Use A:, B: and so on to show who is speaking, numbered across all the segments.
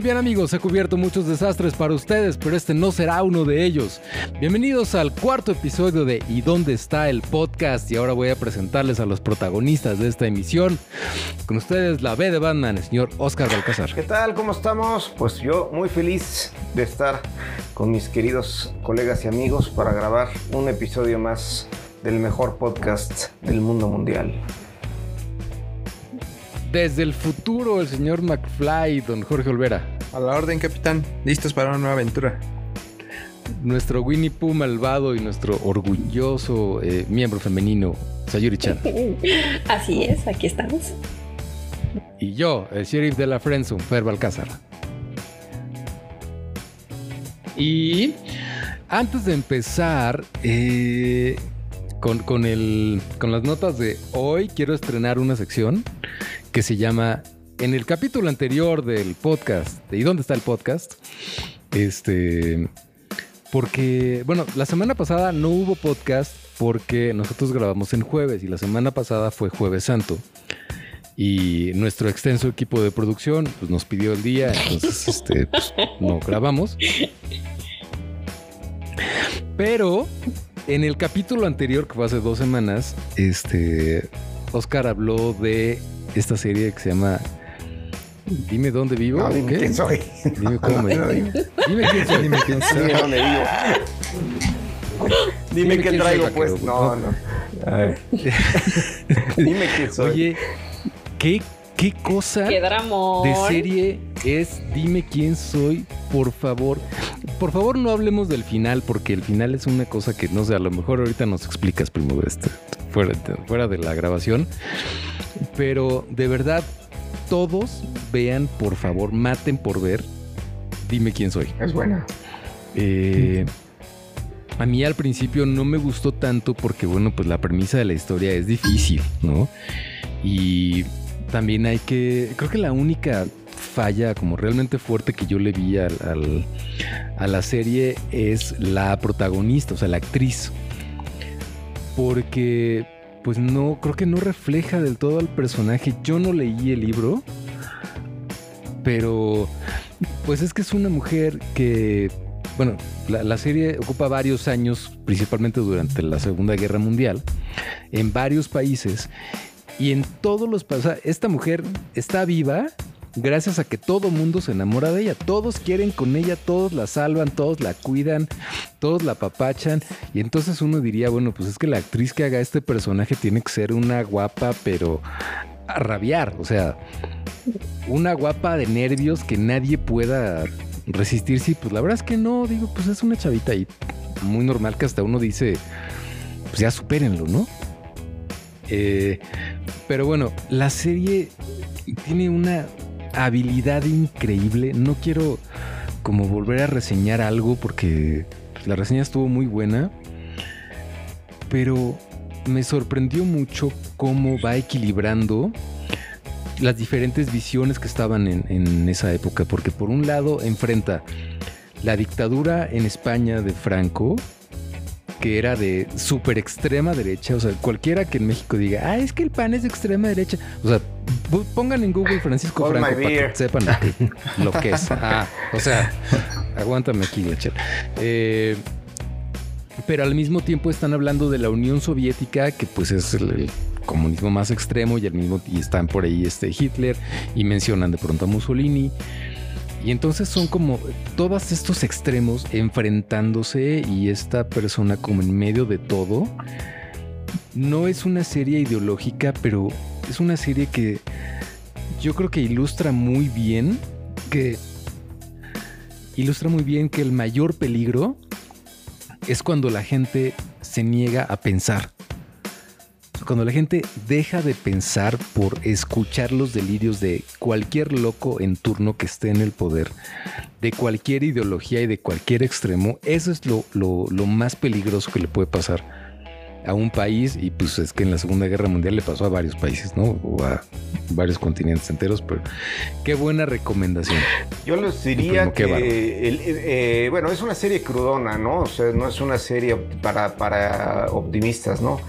A: Muy bien amigos, he cubierto muchos desastres para ustedes, pero este no será uno de ellos. Bienvenidos al cuarto episodio de ¿Y dónde está el podcast? Y ahora voy a presentarles a los protagonistas de esta emisión. Con ustedes la B de Batman, el señor Oscar Balcázar.
B: ¿Qué tal? ¿Cómo estamos? Pues yo muy feliz de estar con mis queridos colegas y amigos para grabar un episodio más del mejor podcast del mundo mundial.
A: Desde el futuro, el señor McFly, don Jorge Olvera.
C: A la orden, capitán. Listos para una nueva aventura.
A: Nuestro Winnie Pooh malvado y nuestro orgulloso eh, miembro femenino, Sayuri Chan.
D: Así es, aquí estamos.
A: Y yo, el sheriff de la Friendzone, Fer Balcázar. Y antes de empezar, eh, con, con, el, con las notas de hoy, quiero estrenar una sección que se llama en el capítulo anterior del podcast, de ¿Y dónde está el podcast? Este, porque, bueno, la semana pasada no hubo podcast porque nosotros grabamos en jueves y la semana pasada fue jueves santo. Y nuestro extenso equipo de producción pues, nos pidió el día, entonces este, pues, no grabamos. Pero en el capítulo anterior, que fue hace dos semanas, este, Oscar habló de esta serie que se llama Dime dónde vivo.
B: No, dime
A: ¿Qué?
B: quién soy.
A: Dime cómo me Dime quién soy.
C: Dime quién soy.
B: Dime dónde vivo. Dime, qué traigo
A: soy,
B: pues. No, no. A ver. Dime quién soy.
A: Oye, ¿qué, qué cosa de serie es Dime quién soy, por favor? Por favor, no hablemos del final, porque el final es una cosa que no sé, a lo mejor ahorita nos explicas primero este, fuera, fuera de la grabación. Pero de verdad, todos vean, por favor, maten por ver. Dime quién soy.
B: Es buena.
A: Eh, a mí al principio no me gustó tanto porque, bueno, pues la premisa de la historia es difícil, ¿no? Y también hay que, creo que la única falla como realmente fuerte que yo le vi al, al- a la serie es la protagonista, o sea, la actriz. Porque, pues no, creo que no refleja del todo al personaje. Yo no leí el libro, pero pues es que es una mujer que, bueno, la, la serie ocupa varios años, principalmente durante la Segunda Guerra Mundial, en varios países. Y en todos los países, esta mujer está viva gracias a que todo mundo se enamora de ella. Todos quieren con ella, todos la salvan, todos la cuidan, todos la papachan. Y entonces uno diría, bueno, pues es que la actriz que haga este personaje tiene que ser una guapa, pero a rabiar. O sea, una guapa de nervios que nadie pueda resistirse. Y pues la verdad es que no, digo, pues es una chavita y muy normal que hasta uno dice, pues ya supérenlo, ¿no? Eh, pero bueno, la serie tiene una habilidad increíble. No quiero como volver a reseñar algo porque la reseña estuvo muy buena. Pero me sorprendió mucho cómo va equilibrando las diferentes visiones que estaban en, en esa época. Porque por un lado enfrenta la dictadura en España de Franco, que era de súper extrema derecha. O sea, cualquiera que en México diga, ah, es que el pan es de extrema derecha. O sea, pongan en Google Francisco Franco para que sepan lo que, lo que es. Ah, o sea, aguántame aquí, Lechel. Eh, pero al mismo tiempo están hablando de la Unión Soviética, que pues es el, el comunismo más extremo y al mismo y están por ahí este Hitler y mencionan de pronto a Mussolini. Y entonces son como todos estos extremos enfrentándose y esta persona como en medio de todo. No es una serie ideológica, pero es una serie que yo creo que ilustra muy bien que ilustra muy bien que el mayor peligro es cuando la gente se niega a pensar. Cuando la gente deja de pensar por escuchar los delirios de cualquier loco en turno que esté en el poder de cualquier ideología y de cualquier extremo, eso es lo, lo, lo más peligroso que le puede pasar a un país y pues es que en la Segunda Guerra Mundial le pasó a varios países, ¿no? O a varios continentes enteros, pero qué buena recomendación.
B: Yo les diría que, el, eh, bueno, es una serie crudona, ¿no? O sea, no es una serie para, para optimistas, ¿no?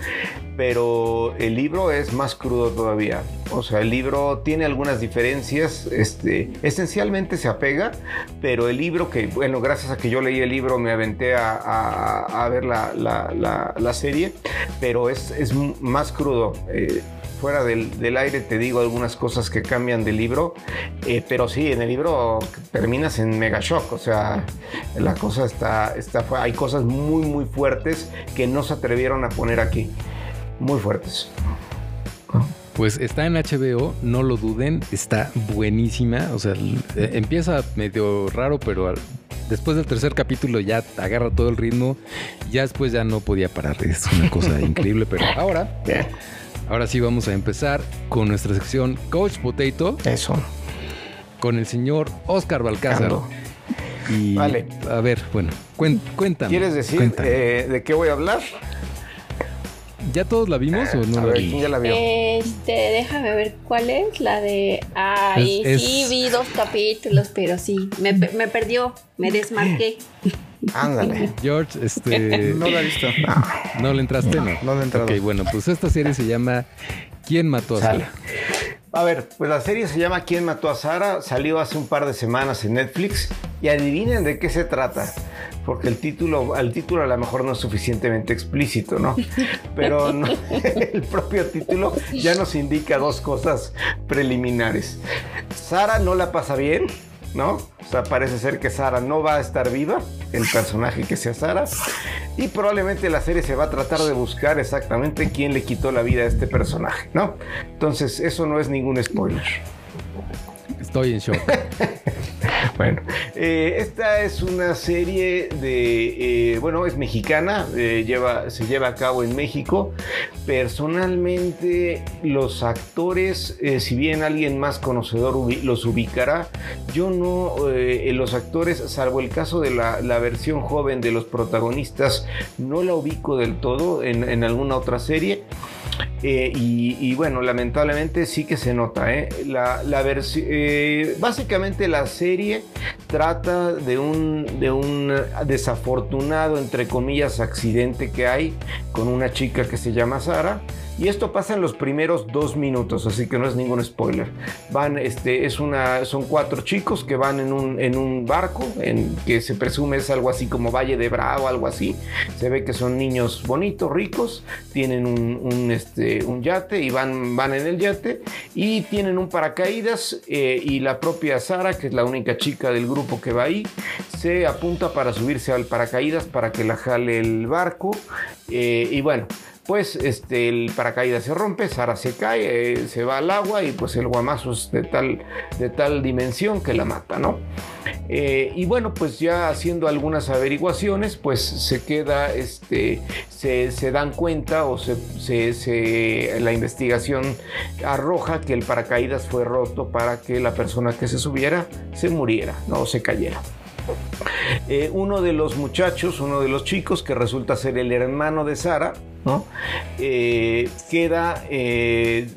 B: Pero el libro es más crudo todavía. O sea, el libro tiene algunas diferencias, este, esencialmente se apega, pero el libro que, bueno, gracias a que yo leí el libro me aventé a, ver la, serie, pero es, es más crudo. Eh, fuera del, aire te digo algunas cosas que cambian del libro, eh, pero sí, en el libro terminas en mega shock, o sea, la cosa está, está, hay cosas muy, muy fuertes que no se atrevieron a poner aquí muy fuertes.
A: Pues está en HBO, no lo duden, está buenísima. O sea, eh, empieza medio raro, pero después del tercer capítulo ya agarra todo el ritmo. Ya después ya no podía parar. Es una cosa increíble, pero ahora, ahora sí vamos a empezar con nuestra sección Coach Potato.
B: Eso.
A: Con el señor Oscar Balcázar. Y
B: vale.
A: a ver, bueno, cuéntame.
B: ¿Quieres decir eh, de qué voy a hablar?
A: ¿Ya todos la vimos o no?
B: A ver, ¿quién ya la vio?
D: Este, déjame ver cuál es. La de. Ay, sí, vi dos capítulos, pero sí. Me, me perdió, me desmarqué.
B: Ándale.
A: George, este.
C: No la he visto.
A: No, le entraste, no.
C: No, le entraste.
A: Ok, bueno, pues esta serie se llama ¿Quién mató a Sara?
B: A ver, pues la serie se llama ¿Quién mató a Sara? Salió hace un par de semanas en Netflix y adivinen de qué se trata porque el título, al título a lo mejor no es suficientemente explícito, ¿no? Pero el propio título ya nos indica dos cosas preliminares. Sara no la pasa bien, ¿no? O sea, parece ser que Sara no va a estar viva, el personaje que sea Sara, y probablemente la serie se va a tratar de buscar exactamente quién le quitó la vida a este personaje, ¿no? Entonces, eso no es ningún spoiler.
A: Estoy en shock.
B: bueno, eh, esta es una serie de, eh, bueno, es mexicana, eh, lleva, se lleva a cabo en México. Personalmente, los actores, si bien alguien más conocedor los ubicará, yo no, los actores, salvo el caso de la, versión joven de los protagonistas, no la ubico del todo en, en alguna otra serie. Eh, y, bueno, lamentablemente sí que se nota. ¿eh? La, eh, básicamente la serie trata de un, de un desafortunado, entre comillas, accidente que hay con una chica que se llama Sara y esto pasa en los primeros dos minutos, así que no es ningún spoiler. Van, este, es una, son cuatro chicos que van en un, en un barco, en, que se presume es algo así como Valle de Bravo, algo así. Se ve que son niños bonitos, ricos, tienen un, este, un yate y van, van en el yate y tienen un paracaídas eh, y la propia Sara, que es la única chica del grupo que va ahí, se apunta para subirse al paracaídas para que la jale el barco. Eh, y bueno, pues este, el paracaídas se rompe, Sara se cae, eh, se va al agua y pues el guamazo es de tal, de tal dimensión que la mata, ¿no? Eh, y bueno, pues ya haciendo algunas averiguaciones, pues se queda, este, se, dan cuenta o se, la investigación arroja que el paracaídas fue roto para que la persona que se subiera se muriera, no se cayera. Eh, uno de los muchachos, uno de los chicos que resulta ser el hermano de Sara, eh, queda, eh,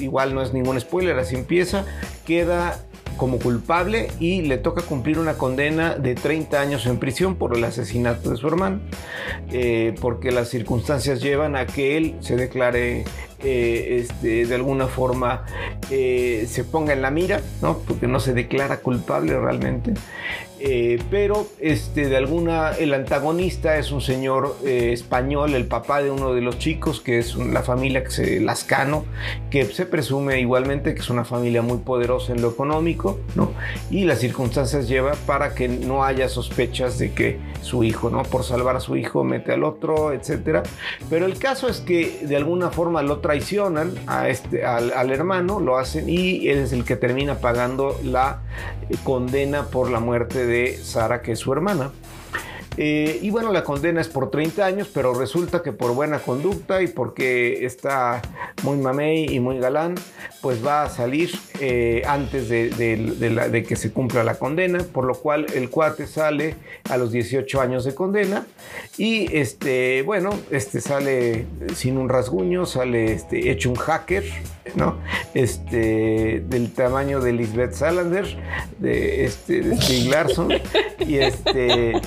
B: igual no es ningún spoiler, así empieza, queda como culpable y le toca cumplir una condena de 30 años en prisión por el asesinato de su hermano, porque las circunstancias llevan a que él se declare este, de alguna forma se ponga en la mira, ¿no? porque no se declara culpable realmente. Eh, pero este, de alguna, el antagonista es un señor eh, español, el papá de uno de los chicos, que es la familia que se, Lascano, que se presume igualmente que es una familia muy poderosa en lo económico, ¿no? Y las circunstancias lleva para que no haya sospechas de que su hijo, ¿no? Por salvar a su hijo mete al otro, etcétera. Pero el caso es que de alguna forma lo traicionan a este, al, al hermano, lo hacen y él es el que termina pagando la condena por la muerte de Sara, que es su hermana. Eh, y bueno, la condena es por 30 años, pero resulta que por buena conducta y porque está muy mamey y muy galán, pues va a salir eh, antes de, que se cumpla la condena, por lo cual el cuate sale a los 18 años de condena y este, bueno, este sale sin un rasguño, sale este, hecho un hacker, ¿no? Este, del tamaño de Lisbeth Salander, de, este, de Larson, y, este,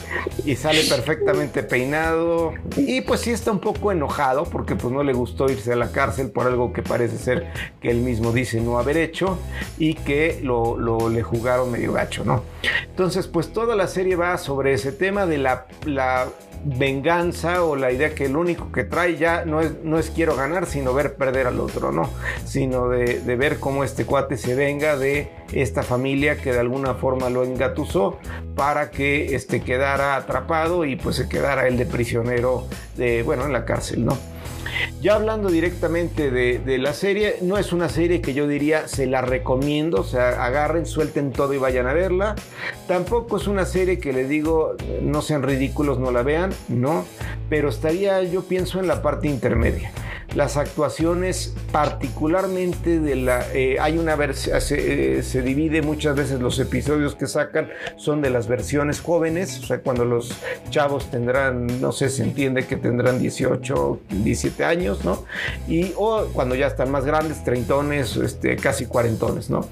B: sale perfectamente peinado, y pues sí está un poco enojado porque pues no le gustó irse a la cárcel por algo que parece ser que él mismo dice no haber hecho y que lo, lo le jugaron medio gacho, ¿no? Entonces pues toda la serie va sobre ese tema de la, la venganza o la idea que el único que trae ya no es, no es quiero ganar, sino ver perder al otro, ¿no? Sino de, ver cómo este cuate se venga de esta familia que de alguna forma lo engatusó para que este quedara atrapado y pues se quedara él de prisionero de, bueno, en la cárcel, ¿no? Ya hablando directamente de, la serie, no es una serie que yo diría se la recomiendo, o sea, agarren, suelten todo y vayan a verla. Tampoco es una serie que le digo, no sean ridículos, no la vean, no, pero estaría, yo pienso, en la parte intermedia las actuaciones particularmente de la eh, hay una versión se, eh, se, divide muchas veces los episodios que sacan son de las versiones jóvenes o sea cuando los chavos tendrán no sé se entiende que tendrán 18 17 años no y o cuando ya están más grandes treintones este casi cuarentones no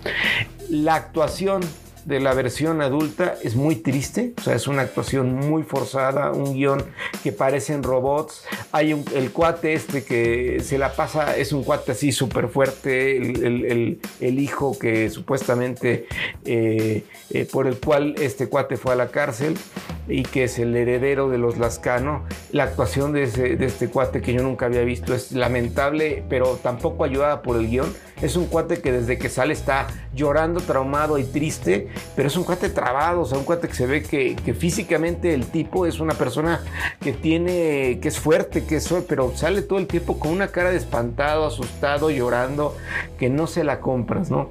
B: la actuación de la versión adulta es muy triste, o sea, es una actuación muy forzada, un guion que parecen robots. Hay un, el cuate este que se la pasa, es un cuate así súper fuerte, el, hijo que supuestamente eh, eh, por el cual este cuate fue a la cárcel y que es el heredero de los Lascano. La actuación de, de este cuate que yo nunca había visto es lamentable, pero tampoco ayudada por el guion. Es un cuate que desde que sale está llorando, traumado y triste pero es un cuate trabado, o sea, un cuate que se ve que, físicamente el tipo es una persona que tiene, que es fuerte, que es, pero sale todo el tiempo con una cara de espantado, asustado, llorando, que no se la compras, ¿no?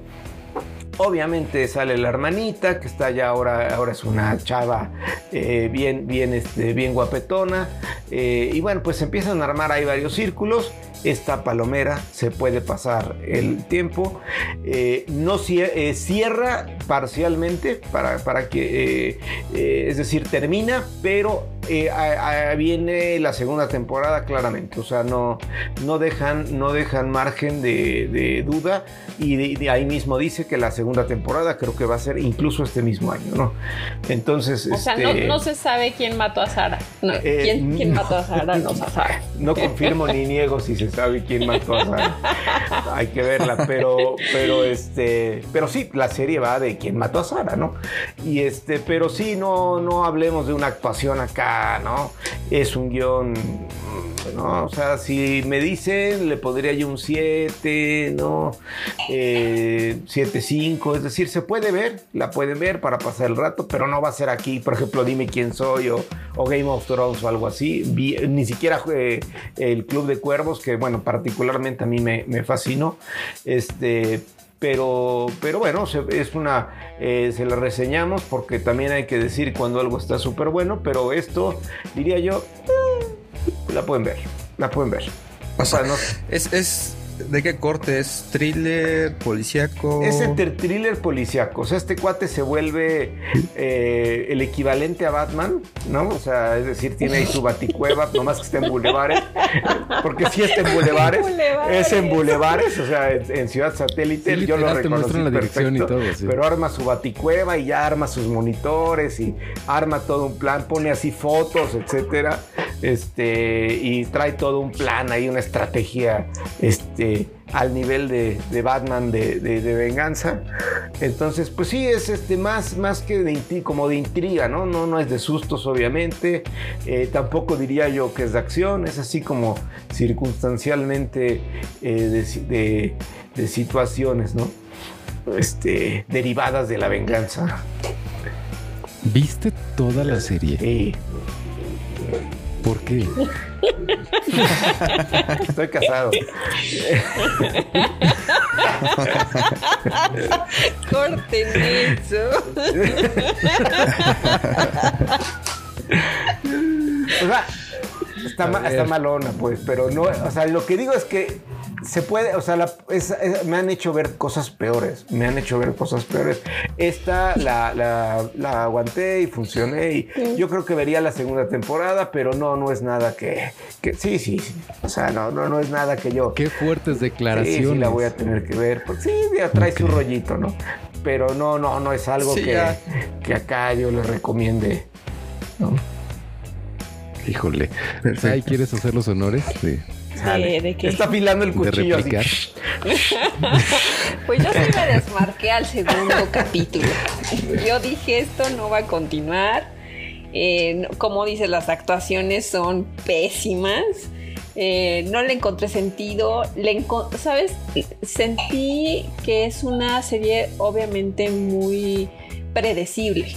B: Obviamente sale la hermanita, que está ya ahora, ahora es una chava eh, bien, bien, este, bien guapetona. Eh, y bueno, pues empiezan a armar ahí varios círculos esta palomera se puede pasar el tiempo. Eh, no cierra parcialmente para, para que, es decir, termina, pero viene la segunda temporada claramente. O sea, no, no, dejan, no dejan margen de, duda y ahí mismo dice que la segunda temporada creo que va a ser incluso este mismo año, ¿no? Entonces,
D: o sea, no, este, se sabe quién mató a Sara. ¿quién, mató a Sara? No se sabe.
B: No confirmo ni niego si se sabe quién mató a Sara. Hay que verla, pero, pero este, pero sí, la serie va de quién mató a Sara, ¿no? Y este, pero sí, no, no hablemos de una actuación acá, ¿no? Es un guion ¿no? O sea, si me dicen, le podría yo un 7, ¿no? 7, eh, 5, es decir, se puede ver, la pueden ver para pasar el rato, pero no va a ser aquí, por ejemplo, Dime quién soy o, Game of Thrones o algo así, ni siquiera eh, el Club de Cuervos, que bueno, particularmente a mí me, fascinó, este, pero, pero bueno, es una, eh, se la reseñamos porque también hay que decir cuando algo está súper bueno, pero esto, diría yo, la pueden ver, la pueden ver.
C: O sea, no, es, es ¿De qué corte? ¿Es thriller, policíaco?
B: Es entre thriller policíaco. O sea, este cuate se vuelve eh, el equivalente a Batman, ¿no? O sea, es decir, tiene ahí su baticueva, nomás que está en bulevares. Porque si está en bulevares, es en bulevares, o sea, en, Ciudad Satélite. yo lo reconocí la perfecto, y todo, Pero arma su baticueva y ya arma sus monitores y arma todo un plan, pone así fotos, etcétera. Este, y trae todo un plan ahí, una estrategia, este al nivel de, Batman de, venganza. Entonces, pues sí, es este, más, más que de, como de intriga, ¿no? ¿no? No es de sustos, obviamente. Eh, tampoco diría yo que es de acción, es así como circunstancialmente eh, de, situaciones, ¿no? Este, derivadas de la venganza.
A: ¿Viste toda la serie?
B: Sí.
A: ¿Por qué?
B: Estoy casado.
D: Corten eso.
B: o sea, está, ma, está malona, pues, pero no, o sea, lo que digo es que se puede, o sea, me han hecho ver cosas peores, me han hecho ver cosas peores. Esta la, la, aguanté y funcioné y yo creo que vería la segunda temporada, pero no, no es nada que, que sí, sí, sí, o sea, no, no, no es nada que yo.
A: Qué fuertes declaraciones.
B: Sí, la voy a tener que ver, porque sí, ya trae su rollito, ¿no? Pero no, no, no es algo que, que acá yo le recomiende, ¿no?
A: Híjole. ¿Ahí quieres hacer los honores? Sí.
D: ¿De,
B: Está afilando el cuchillo.
D: pues yo sí me desmarqué al segundo capítulo. Yo dije, esto no va a continuar. Eh, como dices, las actuaciones son pésimas. Eh, no le encontré sentido. Le ¿Sabes? Sentí que es una serie obviamente muy predecible.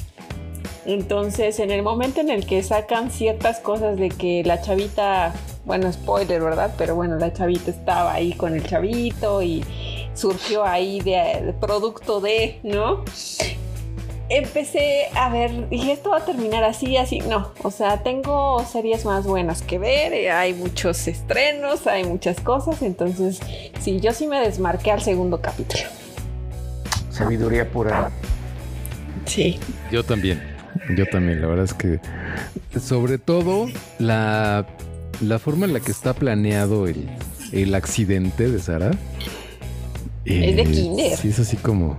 D: Entonces, en el momento en el que sacan ciertas cosas de que la chavita, bueno, spoiler, ¿verdad? Pero bueno, la chavita estaba ahí con el chavito y surgió ahí de, producto de, ¿no? Empecé a ver, dije, esto va a terminar así, así. No, o sea, tengo series más buenas que ver, eh, hay muchos estrenos, hay muchas cosas, entonces, sí, yo sí me desmarqué al segundo capítulo.
B: Sabiduría pura.
D: Sí.
A: Yo también. Yo también, la verdad es que sobre todo la, la forma en la que está planeado el, el accidente de Sara.
D: es de eh, Kinder.
A: Sí, es así como.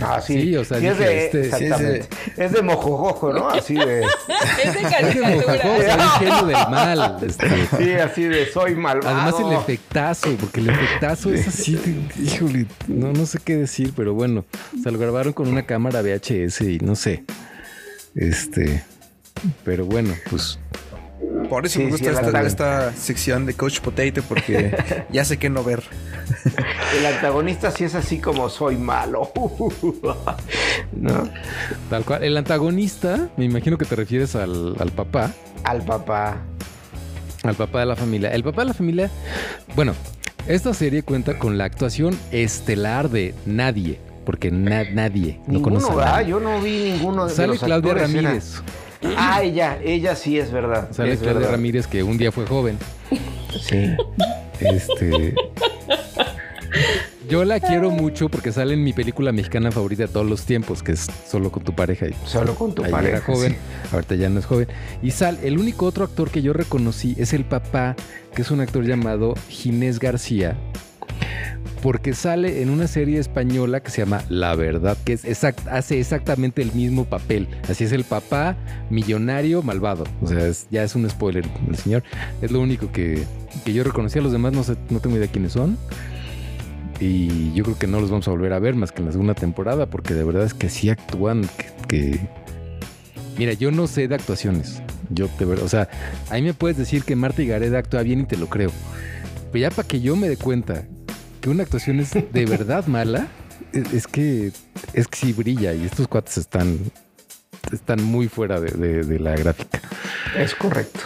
B: Ah, sí. o sea, es, de, este, exactamente. es de mojojojo, ¿no? Así de.
D: es de caricatura. Es
A: de genio del mal. Este.
B: Sí, así de soy malvado.
A: Además el efectazo, porque el efectazo es así, híjole, no, no sé qué decir, pero bueno, o sea, lo grabaron con una cámara VHS y no sé. Este, pero bueno, pues.
C: Por eso me gusta esta, sección de Coach Potato, porque ya sé qué no ver.
B: El antagonista sí es así como soy malo.
A: ¿No? Tal cual. El antagonista, me imagino que te refieres al, al papá.
B: Al papá.
A: Al papá de la familia. El papá de la familia, bueno, esta serie cuenta con la actuación estelar de nadie porque nadie
B: no
A: conoce.
B: A Yo no vi ninguno de
A: Sale Claudia Ramírez.
B: Ah, ella, ella sí es verdad.
A: Sale Claudia Ramírez que un día fue joven.
B: Sí.
A: Este. Yo la quiero mucho porque sale en mi película mexicana favorita de todos los tiempos, que es Solo con tu pareja.
B: Solo con tu pareja.
A: Era joven, ahorita ya no es joven. Y sal, el único otro actor que yo reconocí es el papá, que es un actor llamado Ginés García, porque sale en una serie española que se llama La Verdad, que es hace exactamente el mismo papel. Así es el papá millonario malvado. O sea, ya es un spoiler el señor. Es lo único que, yo reconocí. A los demás no, sé, no tengo idea quiénes son. Y yo creo que no los vamos a volver a ver más que en la segunda temporada, porque de verdad es que sí actúan que... Mira, yo no sé de actuaciones. Yo te o sea, ahí me puedes decir que Marta y Gareda actúa bien y te lo creo. Pero ya para que yo me dé cuenta que una actuación es de verdad mala, es, que es que sí brilla y estos cuates están, están muy fuera de, la gráfica.
B: Es correcto.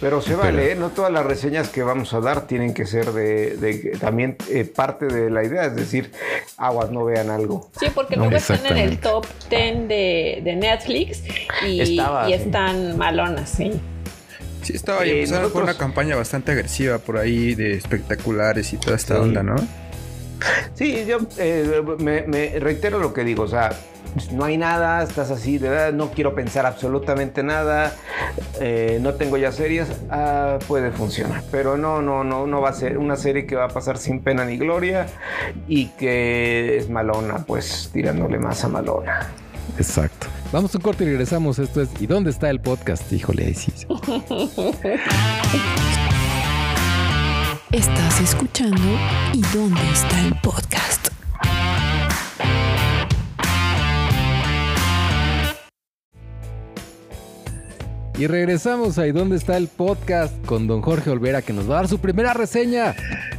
B: Pero se vale, ¿eh? no todas las reseñas que vamos a dar tienen que ser de, también eh, parte de la idea, es decir, aguas no vean algo.
D: Sí, porque luego están en el top 10 de, Netflix y, y están malonas, sí.
C: Sí, estaba ahí. Eh, con una campaña bastante agresiva por ahí de espectaculares y toda esta onda, ¿no?
B: Sí, yo eh, me, reitero lo que digo, o sea, no hay nada, estás así, de verdad, no quiero pensar absolutamente nada, eh, no tengo ya series, ah, puede funcionar, pero no, no, no, no va a ser una serie que va a pasar sin pena ni gloria y que es malona, pues tirándole más a malona.
A: Exacto. Vamos a un corte y regresamos. Esto es ¿Y dónde está el podcast? Híjole, ahí sí.
E: Estás escuchando ¿Y dónde está el podcast?
A: Y regresamos ahí dónde está el podcast con don Jorge Olvera que nos va a dar su primera reseña.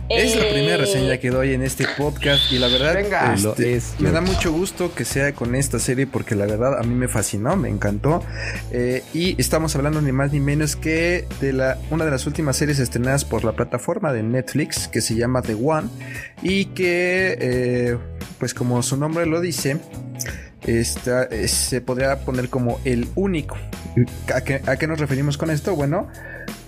C: Es la primera reseña que doy en este podcast y la verdad este, me da mucho gusto que sea con esta serie porque la verdad a mí me fascinó, me encantó. Eh, y estamos hablando ni más ni menos que de la, una de las últimas series estrenadas por la plataforma de Netflix que se llama The One y que eh, pues como su nombre lo dice esta, se podría poner como el único. ¿A qué, ¿A qué nos referimos con esto? Bueno,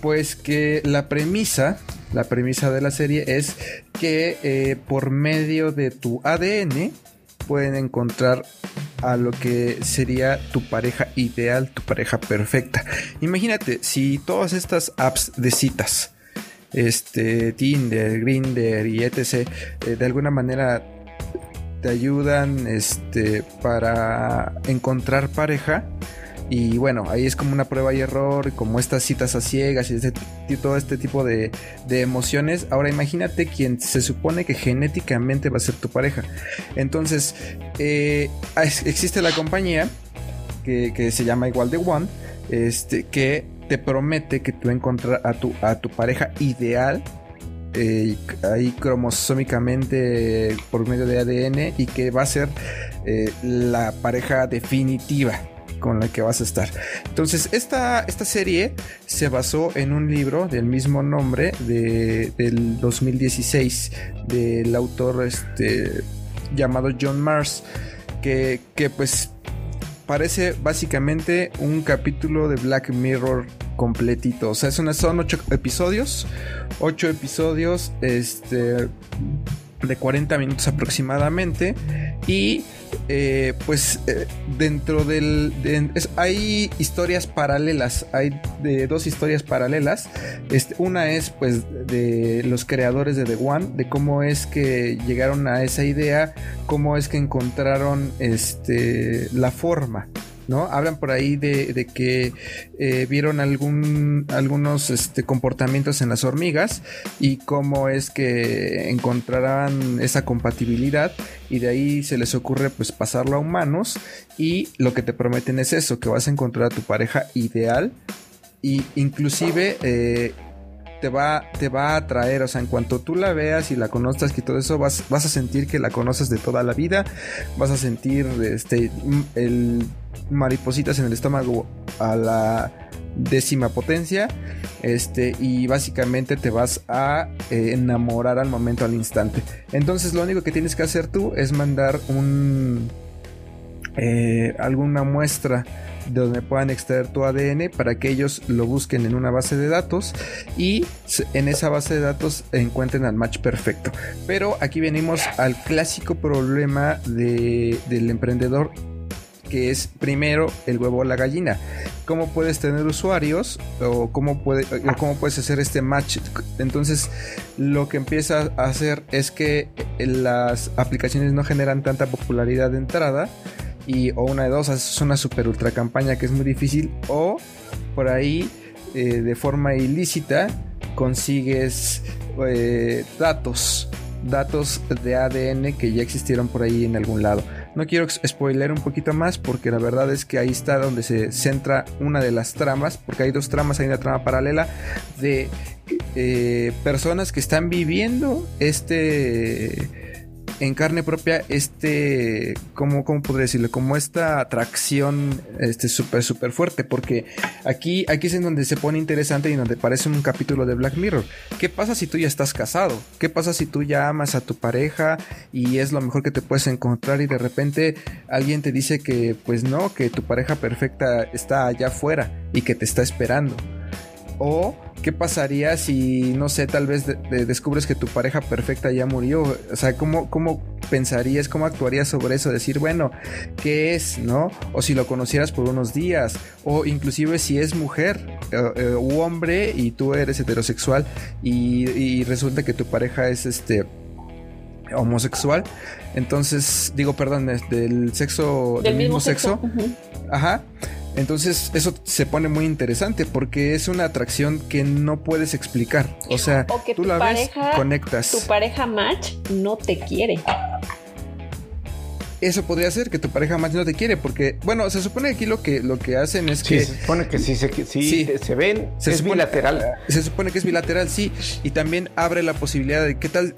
C: pues que la premisa, la premisa de la serie es que eh, por medio de tu ADN pueden encontrar a lo que sería tu pareja ideal, tu pareja perfecta. Imagínate, si todas estas apps de citas, este Tinder, Grinder y etc, eh, de alguna manera te ayudan este, para encontrar pareja, y bueno, ahí es como una prueba y error, como estas citas a ciegas y todo este tipo de, emociones. Ahora imagínate quien se supone que genéticamente va a ser tu pareja. Entonces, eh, existe la compañía que, se llama igual de One, este, que te promete que tú encontrar a tu, a tu pareja ideal eh, ahí cromosómicamente por medio de ADN y que va a ser eh, la pareja definitiva con la que vas a estar. Entonces, esta, esta serie se basó en un libro del mismo nombre de, del 2016 del autor este, llamado John Mars, que, que pues parece básicamente un capítulo de Black Mirror completito. O sea, son, son ocho episodios. Ocho episodios. Este de 40 minutos aproximadamente. Y eh, pues eh, dentro del hay historias paralelas hay de dos historias paralelas. Este, una es pues de los creadores de The One de cómo es que llegaron a esa idea cómo es que encontraron este la forma ¿no? Hablan por ahí de, que eh, vieron algún, algunos este, comportamientos en las hormigas y cómo es que encontrarán esa compatibilidad y de ahí se les ocurre pues pasarlo a humanos y lo que te prometen es eso, que vas a encontrar a tu pareja ideal y inclusive eh, te va, te va a atraer, o sea, en cuanto tú la veas y la conozcas y todo eso, vas, vas a sentir que la conoces de toda la vida, vas a sentir este, el maripositas en el estómago a la décima potencia, este, y básicamente te vas a eh, enamorar al momento, al instante. Entonces lo único que tienes que hacer tú es mandar un... Eh, alguna muestra donde puedan extraer tu ADN para que ellos lo busquen en una base de datos y en esa base de datos encuentren al match perfecto. Pero aquí venimos al clásico problema del emprendedor que es primero el huevo o la gallina. ¿Cómo puedes tener usuarios o cómo, puede, cómo puedes hacer este match? Entonces, lo que empieza a hacer es que las aplicaciones no generan tanta popularidad de entrada y o una de dos, haces una super ultra campaña que es muy difícil o por ahí eh, de forma ilícita consigues eh, datos, datos de ADN que ya existieron por ahí en algún lado. No quiero spoiler un poquito más porque la verdad es que ahí está donde se centra una de las tramas, porque hay dos tramas, hay una trama paralela de eh, personas que están viviendo este en carne propia este, ¿cómo, cómo podría decirlo? Como esta atracción este súper, súper fuerte, porque aquí, aquí es en donde se pone interesante y donde parece un capítulo de Black Mirror. ¿Qué pasa si tú ya estás casado? ¿Qué pasa si tú ya amas a tu pareja y es lo mejor que te puedes encontrar y de repente alguien te dice que pues no, que tu pareja perfecta está allá afuera y que te está esperando? O qué pasaría si, no sé, tal vez descubres que tu pareja perfecta ya murió. O sea, ¿cómo, ¿cómo pensarías, cómo actuarías sobre eso? Decir, bueno, ¿qué es? ¿No? O si lo conocieras por unos días. O inclusive si es mujer eh, eh, u hombre y tú eres heterosexual y, resulta que tu pareja es este homosexual. Entonces, digo, perdón, del sexo, del, mismo, sexo. Ajá. Entonces eso se pone muy interesante porque es una atracción que no puedes explicar. O sea, tú la ves, conectas.
D: Tu pareja match no te quiere.
C: Eso podría ser que tu pareja match no te quiere porque, bueno, se supone que aquí lo que, lo que hacen es que...
B: Se supone que sí, se, se ven, es bilateral.
C: Se supone que es bilateral, sí. Y también abre la posibilidad de qué tal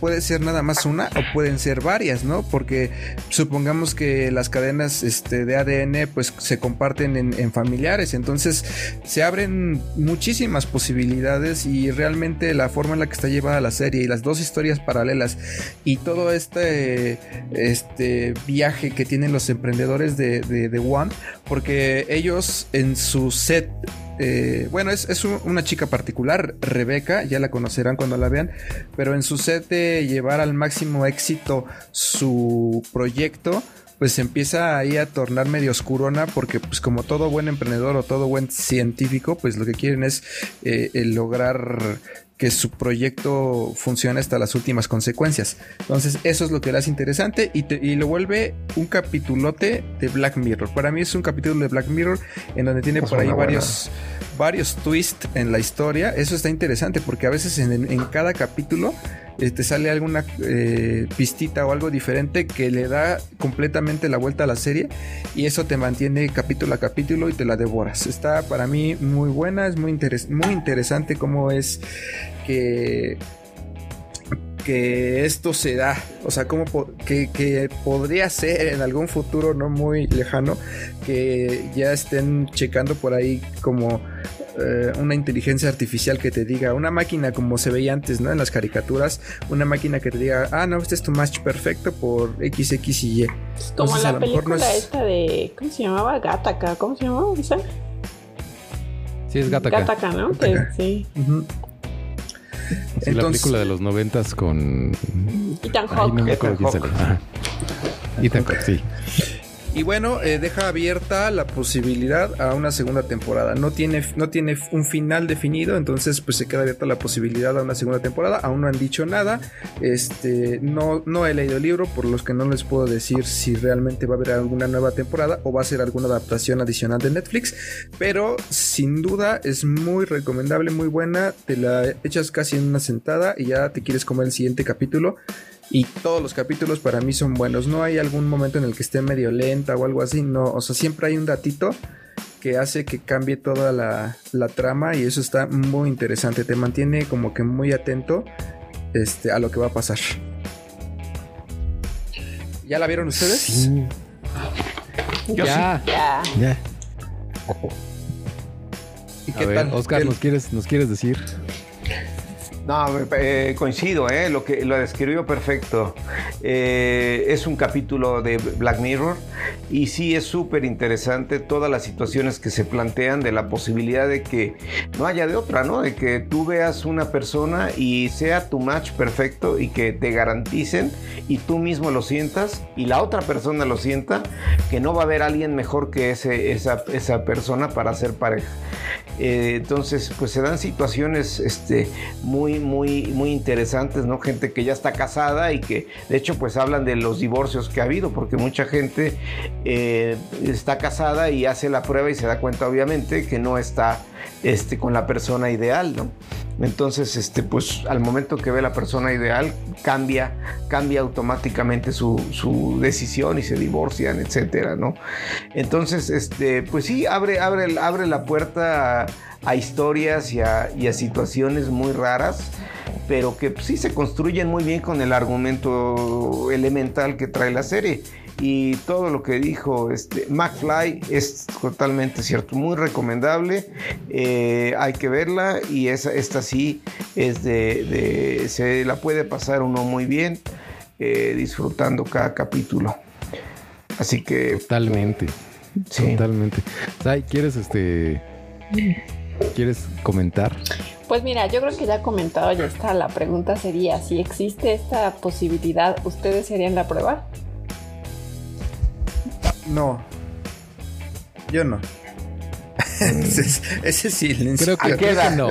C: puede ser nada más una o pueden ser varias, ¿no? Porque supongamos que las cadenas este, de ADN pues se comparten en, familiares, entonces se abren muchísimas posibilidades y realmente la forma en la que está llevada la serie y las dos historias paralelas y todo este, este viaje que tienen los emprendedores de, de, de One, porque ellos en su set eh, bueno, es, una chica particular, Rebeca, ya la conocerán cuando la vean, pero en su set de llevar al máximo éxito su proyecto, pues empieza ahí a tornar medio oscurona porque pues como todo buen emprendedor o todo buen científico, pues lo que quieren es eh, lograr que su proyecto funcione hasta las últimas consecuencias. Entonces eso es lo que le hace interesante y, y, lo vuelve un capitulote de Black Mirror. Para mí es un capítulo de Black Mirror en donde tiene por ahí varios, varios twists en la historia. Eso está interesante porque a veces en, en cada capítulo te este, sale alguna eh, pistita o algo diferente que le da completamente la vuelta a la serie y eso te mantiene capítulo a capítulo y te la devoras. Está para mí muy buena, es muy, muy interesante cómo es que que esto se da, o sea, como que, que, podría ser en algún futuro no muy lejano que ya estén checando por ahí como eh, una inteligencia artificial que te diga, una máquina como se veía antes, ¿no? En las caricaturas, una máquina que te diga, ah, no, este es tu match perfecto por X, X y Y.
D: como la película esta de, ¿cómo se llamaba? Gataca, ¿cómo se llamaba?
A: Sí, es Gataca.
D: Gataca, ¿no? sí.
A: La película de los noventas con...
D: Ethan Hawke. No.
A: Ethan Hawke, sí.
C: Y bueno, eh, deja abierta la posibilidad a una segunda temporada. No tiene, no tiene un final definido, entonces pues se queda abierta la posibilidad a una segunda temporada. Aún no han dicho nada. Este, no, no he leído el libro, por los que no les puedo decir si realmente va a haber alguna nueva temporada o va a ser alguna adaptación adicional de Netflix. Pero sin duda es muy recomendable, muy buena. Te la echas casi en una sentada y ya te quieres comer el siguiente capítulo y todos los capítulos para mí son buenos. No hay algún momento en el que esté medio lenta o algo así, no, o sea, siempre hay un datito que hace que cambie toda la, trama y eso está muy interesante, te mantiene como que muy atento este, a lo que va a pasar. ¿Ya la vieron ustedes? Sí.
A: ya. ya.
C: ¿Y qué tal?
A: Oscar, ¿nos quieres, ¿nos quieres decir?
B: No, eh, coincido, eh, lo que lo describió perfecto. Eh, es un capítulo de Black Mirror y sí es súper interesante todas las situaciones que se plantean de la posibilidad de que no haya de otra, ¿no? De que tú veas una persona y sea tu match perfecto y que te garanticen y tú mismo lo sientas y la otra persona lo sienta, que no va a haber alguien mejor que ese, esa, esa persona para ser pareja. Eh, entonces, pues se dan situaciones este, muy, muy, muy interesantes, ¿no? Gente que ya está casada y que, de hecho, pues hablan de los divorcios que ha habido, porque mucha gente eh, está casada y hace la prueba y se da cuenta, obviamente, que no está este, con la persona ideal, ¿no? Entonces, este, pues al momento que ve la persona ideal, cambia, cambia automáticamente su, su decisión y se divorcian, etcétera, ¿no? Entonces, este, pues sí, abre, abre, abre la puerta a, historias y a, y a, situaciones muy raras, pero que sí se construyen muy bien con el argumento elemental que trae la serie y todo lo que dijo este McFly es totalmente cierto, muy recomendable, eh, hay que verla y esa, esta sí es de, se la puede pasar uno muy bien eh, disfrutando cada capítulo. Así que
A: totalmente, totalmente. ¿quieres este quieres comentar?
D: Pues mira, yo creo que ya he comentado, ya está. La pregunta sería, si existe esta posibilidad, ¿ustedes harían la prueba?
C: No. Yo no. ese, silencio.
A: Creo que, queda? no.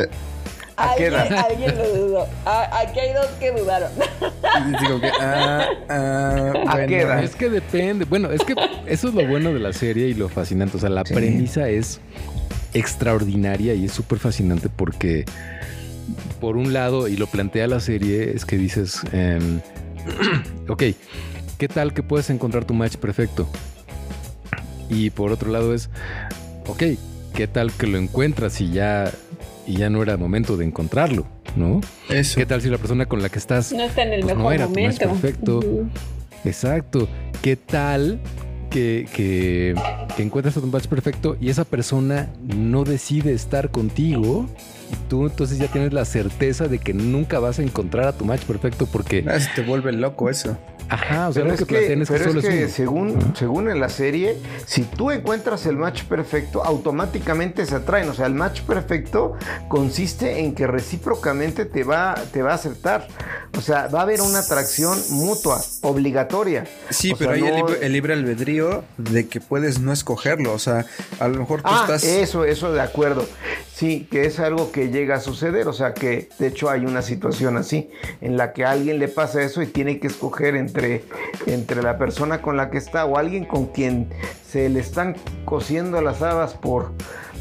D: ¿Alguien, alguien lo dudó. Aquí hay dos que dudaron.
C: Digo que, ah, ah,
A: queda? Es que depende. Bueno, es que eso es lo bueno de la serie y lo fascinante. O sea, la premisa es extraordinaria y es súper fascinante porque, por un lado, y lo plantea la serie, es que dices, em, ok, ¿qué tal que puedes encontrar tu match perfecto? Y por otro lado es, ok, ¿qué tal que lo encuentras y ya, y ya no era momento de encontrarlo? ¿No? ¿Qué tal si la persona con la que estás
D: no está en el pues, mejor era momento?
A: perfecto. Exacto. ¿Qué tal que, que, encuentras a tu match perfecto y esa persona no decide estar contigo? Y tú entonces ya tienes la certeza de que nunca vas a encontrar a tu match perfecto porque...
C: Ah, te vuelve loco eso.
B: Ajá, o sea, pero es que, según, según en la serie, si tú encuentras el match perfecto, automáticamente se atraen. O sea, el match perfecto consiste en que recíprocamente te va, te va a aceptar. O sea, va a haber una atracción mutua, obligatoria.
C: Sí, pero hay el, libre, albedrío de que puedes no escogerlo. O sea, a lo mejor tú ah, estás.
B: Eso, eso de acuerdo. Sí, que es algo que llega a suceder. O sea, que de hecho hay una situación así en la que a alguien le pasa eso y tiene que escoger entre, entre la persona con la que está o alguien con quien se le están cosiendo las habas por,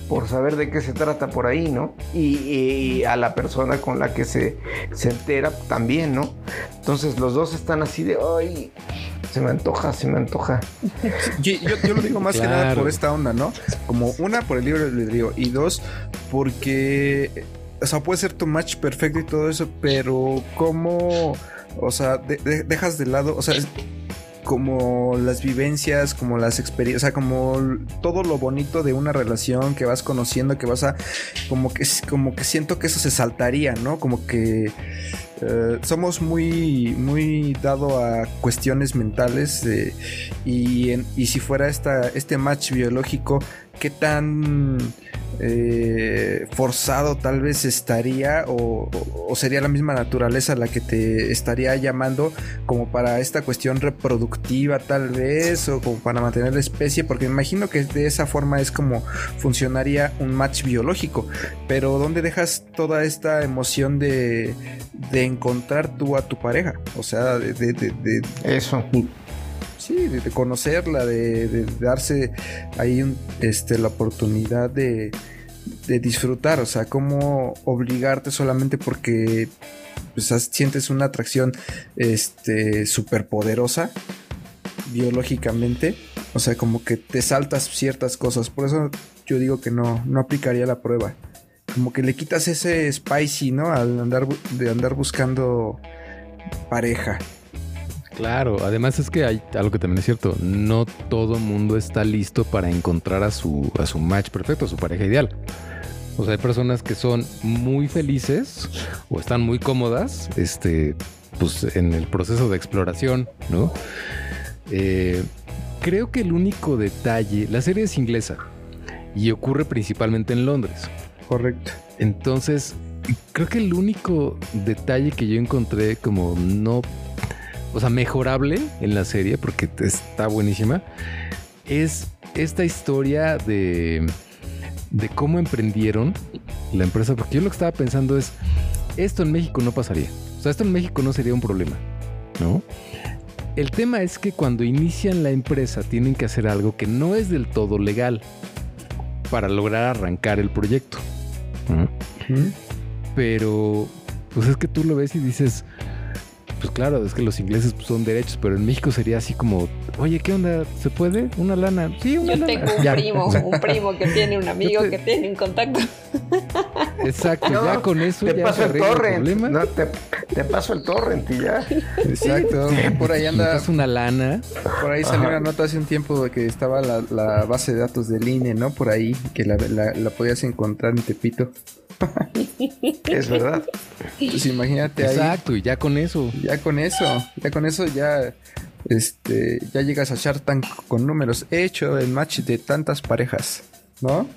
B: por saber de qué se trata por ahí, ¿no? Y, a la persona con la que se, se entera también, ¿no? Entonces los dos están así de, ay, se me antoja, se me antoja.
C: Yo, yo, lo digo más que nada por esta onda, ¿no? Como una, por el libro del albedrío y dos, porque o sea, puede ser tu match perfecto y todo eso, pero ¿cómo, o sea, dejas de lado, o sea, como las vivencias, como las experiencias, o sea, como todo lo bonito de una relación que vas conociendo, que vas a, como que, como que siento que eso se saltaría, ¿no? Como que eh, somos muy, muy dado a cuestiones mentales y, y si fuera esta, este match biológico, ¿qué tan eh, forzado tal vez estaría o, sería la misma naturaleza la que te estaría llamando como para esta cuestión reproductiva tal vez o como para mantener la especie porque imagino que de esa forma es como funcionaría un match biológico pero ¿dónde dejas toda esta emoción de, de encontrar tú a tu pareja? O sea, de, de
B: eso
C: sí, de, conocerla, de, darse ahí este, la oportunidad de, disfrutar, o sea, cómo obligarte solamente porque pues, sientes una atracción este, poderosa biológicamente, o sea, como que te saltas ciertas cosas, por eso yo digo que no, no aplicaría la prueba. Como que le quitas ese spicy, ¿no? Al andar de andar buscando pareja.
A: Claro, además es que hay algo que también es cierto, no todo mundo está listo para encontrar a su, a su match perfecto, a su pareja ideal. O sea, hay personas que son muy felices o están muy cómodas, este, pues en el proceso de exploración, ¿no? Eh, creo que el único detalle, la serie es inglesa y ocurre principalmente en Londres.
C: Correcto.
A: Entonces, creo que el único detalle que yo encontré como no o sea, mejorable en la serie, porque está buenísima, es esta historia de, de cómo emprendieron la empresa. Porque yo lo que estaba pensando es, esto en México no pasaría. O sea, esto en México no sería un problema, ¿no? El tema es que cuando inician la empresa tienen que hacer algo que no es del todo legal para lograr arrancar el proyecto. Pero, pues es que tú lo ves y dices, pues claro, es que los ingleses pues, son derechos, pero en México sería así como, oye, ¿qué onda? ¿Se puede? ¿Una lana?
D: Sí, una Yo tengo un primo, un primo que tiene un amigo que tiene un contacto.
A: Exacto, ya con eso
B: te
A: ya
B: paso el torrent. no, te, paso el torrent y ya.
C: Exacto, por ahí anda.
A: Es una lana.
C: Por ahí salió una nota hace un tiempo de que estaba la, base de datos del INE, ¿no? Por ahí, que la, la podías encontrar en Tepito.
B: Es verdad.
C: Pues imagínate
A: Exacto, y ya con eso.
C: Ya con eso, ya con eso ya este ya llegas a Shark Tank con números. He hecho el match de tantas parejas, ¿no?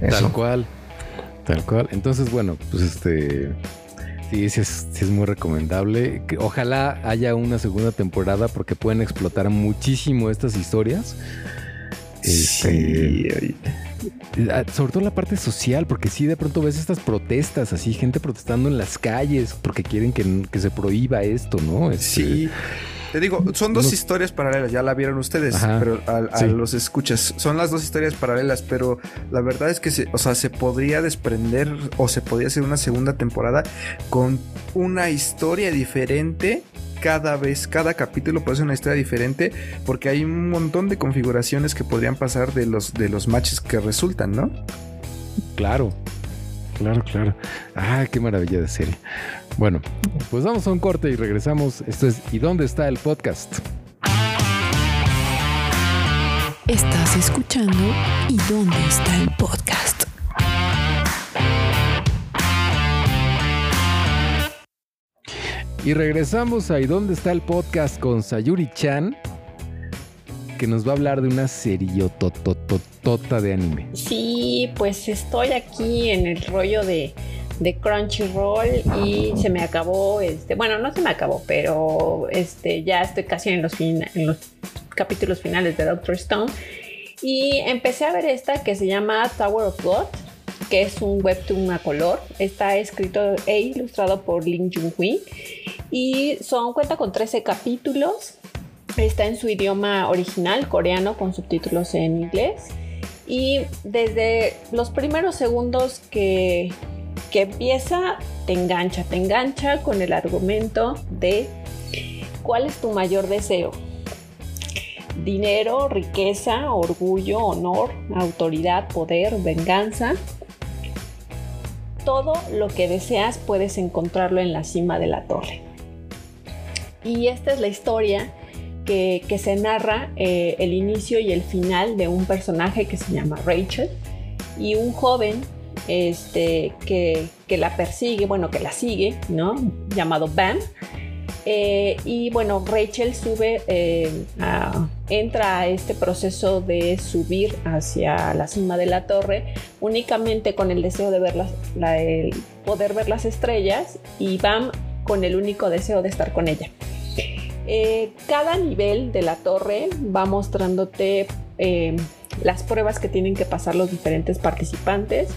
A: Tal cual. Tal cual. Entonces, bueno, pues este Sí, sí es, muy recomendable. Ojalá haya una segunda temporada porque pueden explotar muchísimo estas historias.
C: Sí.
A: Este, Ah, sobre todo la parte social, porque sí de pronto ves estas protestas, así gente protestando en las calles porque quieren que, se prohíba esto, ¿no?
C: Este, sí. Te digo, son dos historias paralelas, ya la vieron ustedes, pero a, los escuchas. Son las dos historias paralelas, pero la verdad es que se, o sea, se podría desprender o se podría hacer una segunda temporada con una historia diferente cada vez, cada capítulo puede ser una historia diferente porque hay un montón de configuraciones que podrían pasar de los, de los matches que resultan, ¿no?
A: Claro, claro, claro. Ah, qué maravilla de serie. Bueno, pues vamos a un corte y regresamos. Esto es ¿Y dónde está el podcast?
E: Estás escuchando ¿Y dónde está el podcast?
A: Y regresamos ahí donde está el podcast con Sayuri Chan, que nos va a hablar de una serie tota de anime.
D: Sí, pues estoy aquí en el rollo de, de Crunchyroll y se me acabó, este, bueno, no se me acabó, pero este, ya estoy casi en los, en los capítulos finales de Doctor Stone. Y empecé a ver esta que se llama Tower of God, que es un webtoon a color. Está escrito e ilustrado por Lin Jung-hui y son cuenta con 13 capítulos. Está en su idioma original, coreano, con subtítulos en inglés. Y desde los primeros segundos que, que empieza, te engancha, te engancha con el argumento de cuál es tu mayor deseo. Dinero, riqueza, orgullo, honor, autoridad, poder, venganza. Todo lo que deseas puedes encontrarlo en la cima de la torre. Y esta es la historia que, se narra eh, el inicio y el final de un personaje que se llama Rachel y un joven este, que, la persigue, bueno, que la sigue, ¿no? Llamado Bam. Eh, y bueno, Rachel sube, eh, entra a este proceso de subir hacia la cima de la torre únicamente con el deseo de ver poder ver las estrellas y Bam con el único deseo de estar con ella. Eh, cada nivel de la torre va mostrándote las pruebas que tienen que pasar los diferentes participantes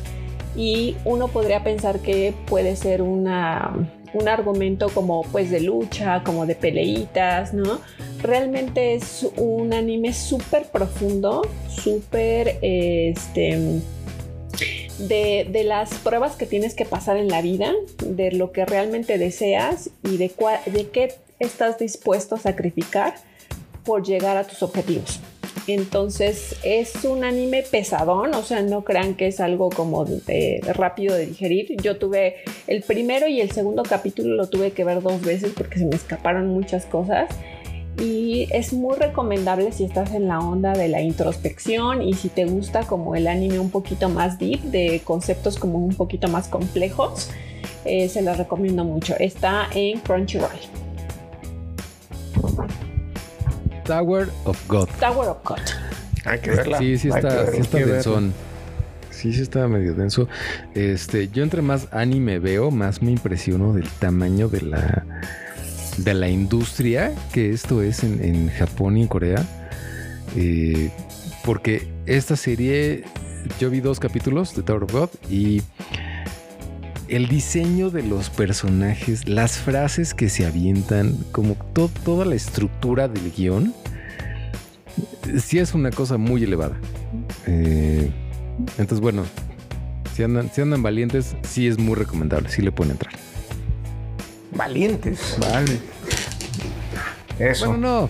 D: y uno podría pensar que puede ser una, un argumento como pues de lucha, como de peleitas, ¿no? Realmente es un anime súper profundo, súper este... De, de, las pruebas que tienes que pasar en la vida, de lo que realmente deseas y de, de qué estás dispuesto a sacrificar por llegar a tus objetivos. Entonces es un anime pesadón, o sea, no crean que es algo como rápido de digerir. Yo tuve el primero y el segundo capítulo lo tuve que ver dos veces porque se me escaparon muchas cosas. Y es muy recomendable si estás en la onda de la introspección y si te gusta como el anime un poquito más deep, de conceptos como un poquito más complejos, eh, se lo recomiendo mucho. Está en Crunchyroll.
A: Tower of God.
D: Tower of God.
B: Hay que verla.
A: Sí, sí está, sí está densón. Sí, sí está medio denso. Este, yo entre más anime veo, más me impresiono del tamaño de la de la industria que esto es en, Japón y en Corea. Eh, porque esta serie, yo vi dos capítulos de Tower of God y el diseño de los personajes, las frases que se avientan, como toda la estructura del guion, sí es una cosa muy elevada. Eh, entonces, bueno, si andan, si andan valientes, sí es muy recomendable, sí le pueden entrar.
B: Valientes.
A: Vale. Eso. Bueno, no.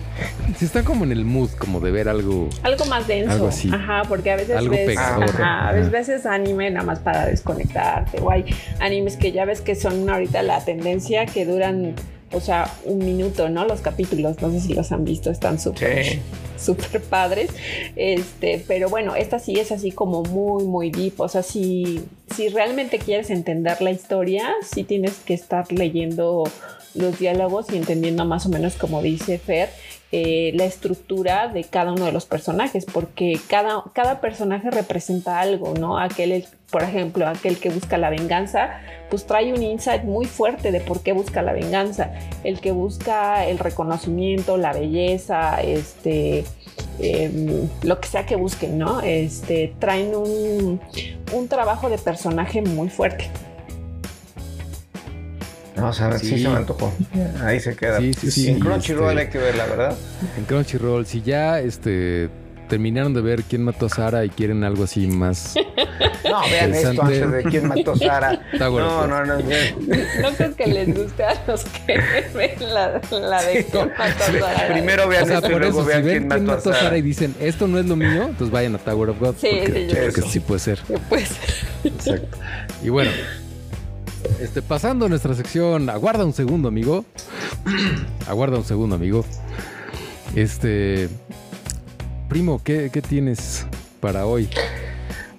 A: Si está como en el mood, como de ver algo.
D: Algo más denso. Algo así. Ajá, porque a veces.
A: Algo ves,
D: Ajá, a veces anime nada más para desconectarte. O hay animes que ya ves que son ahorita la tendencia que duran, o sea, un minuto, ¿no? Los capítulos. No sé si los han visto, están súper. Súper padres. Este, pero bueno, esta sí es así como muy, muy deep. O sea, si, si realmente quieres entender la historia, sí tienes que estar leyendo los diálogos y entendiendo más o menos, como dice Fer, eh, la estructura de cada uno de los personajes, porque cada, cada personaje representa algo, ¿no? Aquel, por ejemplo, aquel que busca la venganza, pues trae un insight muy fuerte de por qué busca la venganza. El que busca el reconocimiento, la belleza, este, em, lo que sea que busquen, ¿no? Este, traen un, un trabajo de personaje muy fuerte.
B: Vamos a ver, sí. se me antojó. Ahí se queda. Sí, sí, sí. En Crunchyroll este, hay que verla, ¿verdad?
A: En Crunchyroll, si ya este terminaron de ver quién mató a Sara y quieren algo así más.
B: No, vean esto antes de quién mató a Sara. no, no, no, no.
D: No creo que les guste a los que ven la, la de quién mató a Sara.
B: Primero vean o sea, esto y luego vean quién, mató, a Sara.
A: y dicen, esto no es lo mío, entonces vayan a Tower of God.
D: Sí,
A: porque,
D: sí,
A: porque sí puede ser.
D: Sí puede ser.
A: Exacto. Y bueno, este, pasando a nuestra sección, aguarda un segundo, amigo. aguarda un segundo, amigo. Este, primo, ¿qué, tienes para hoy?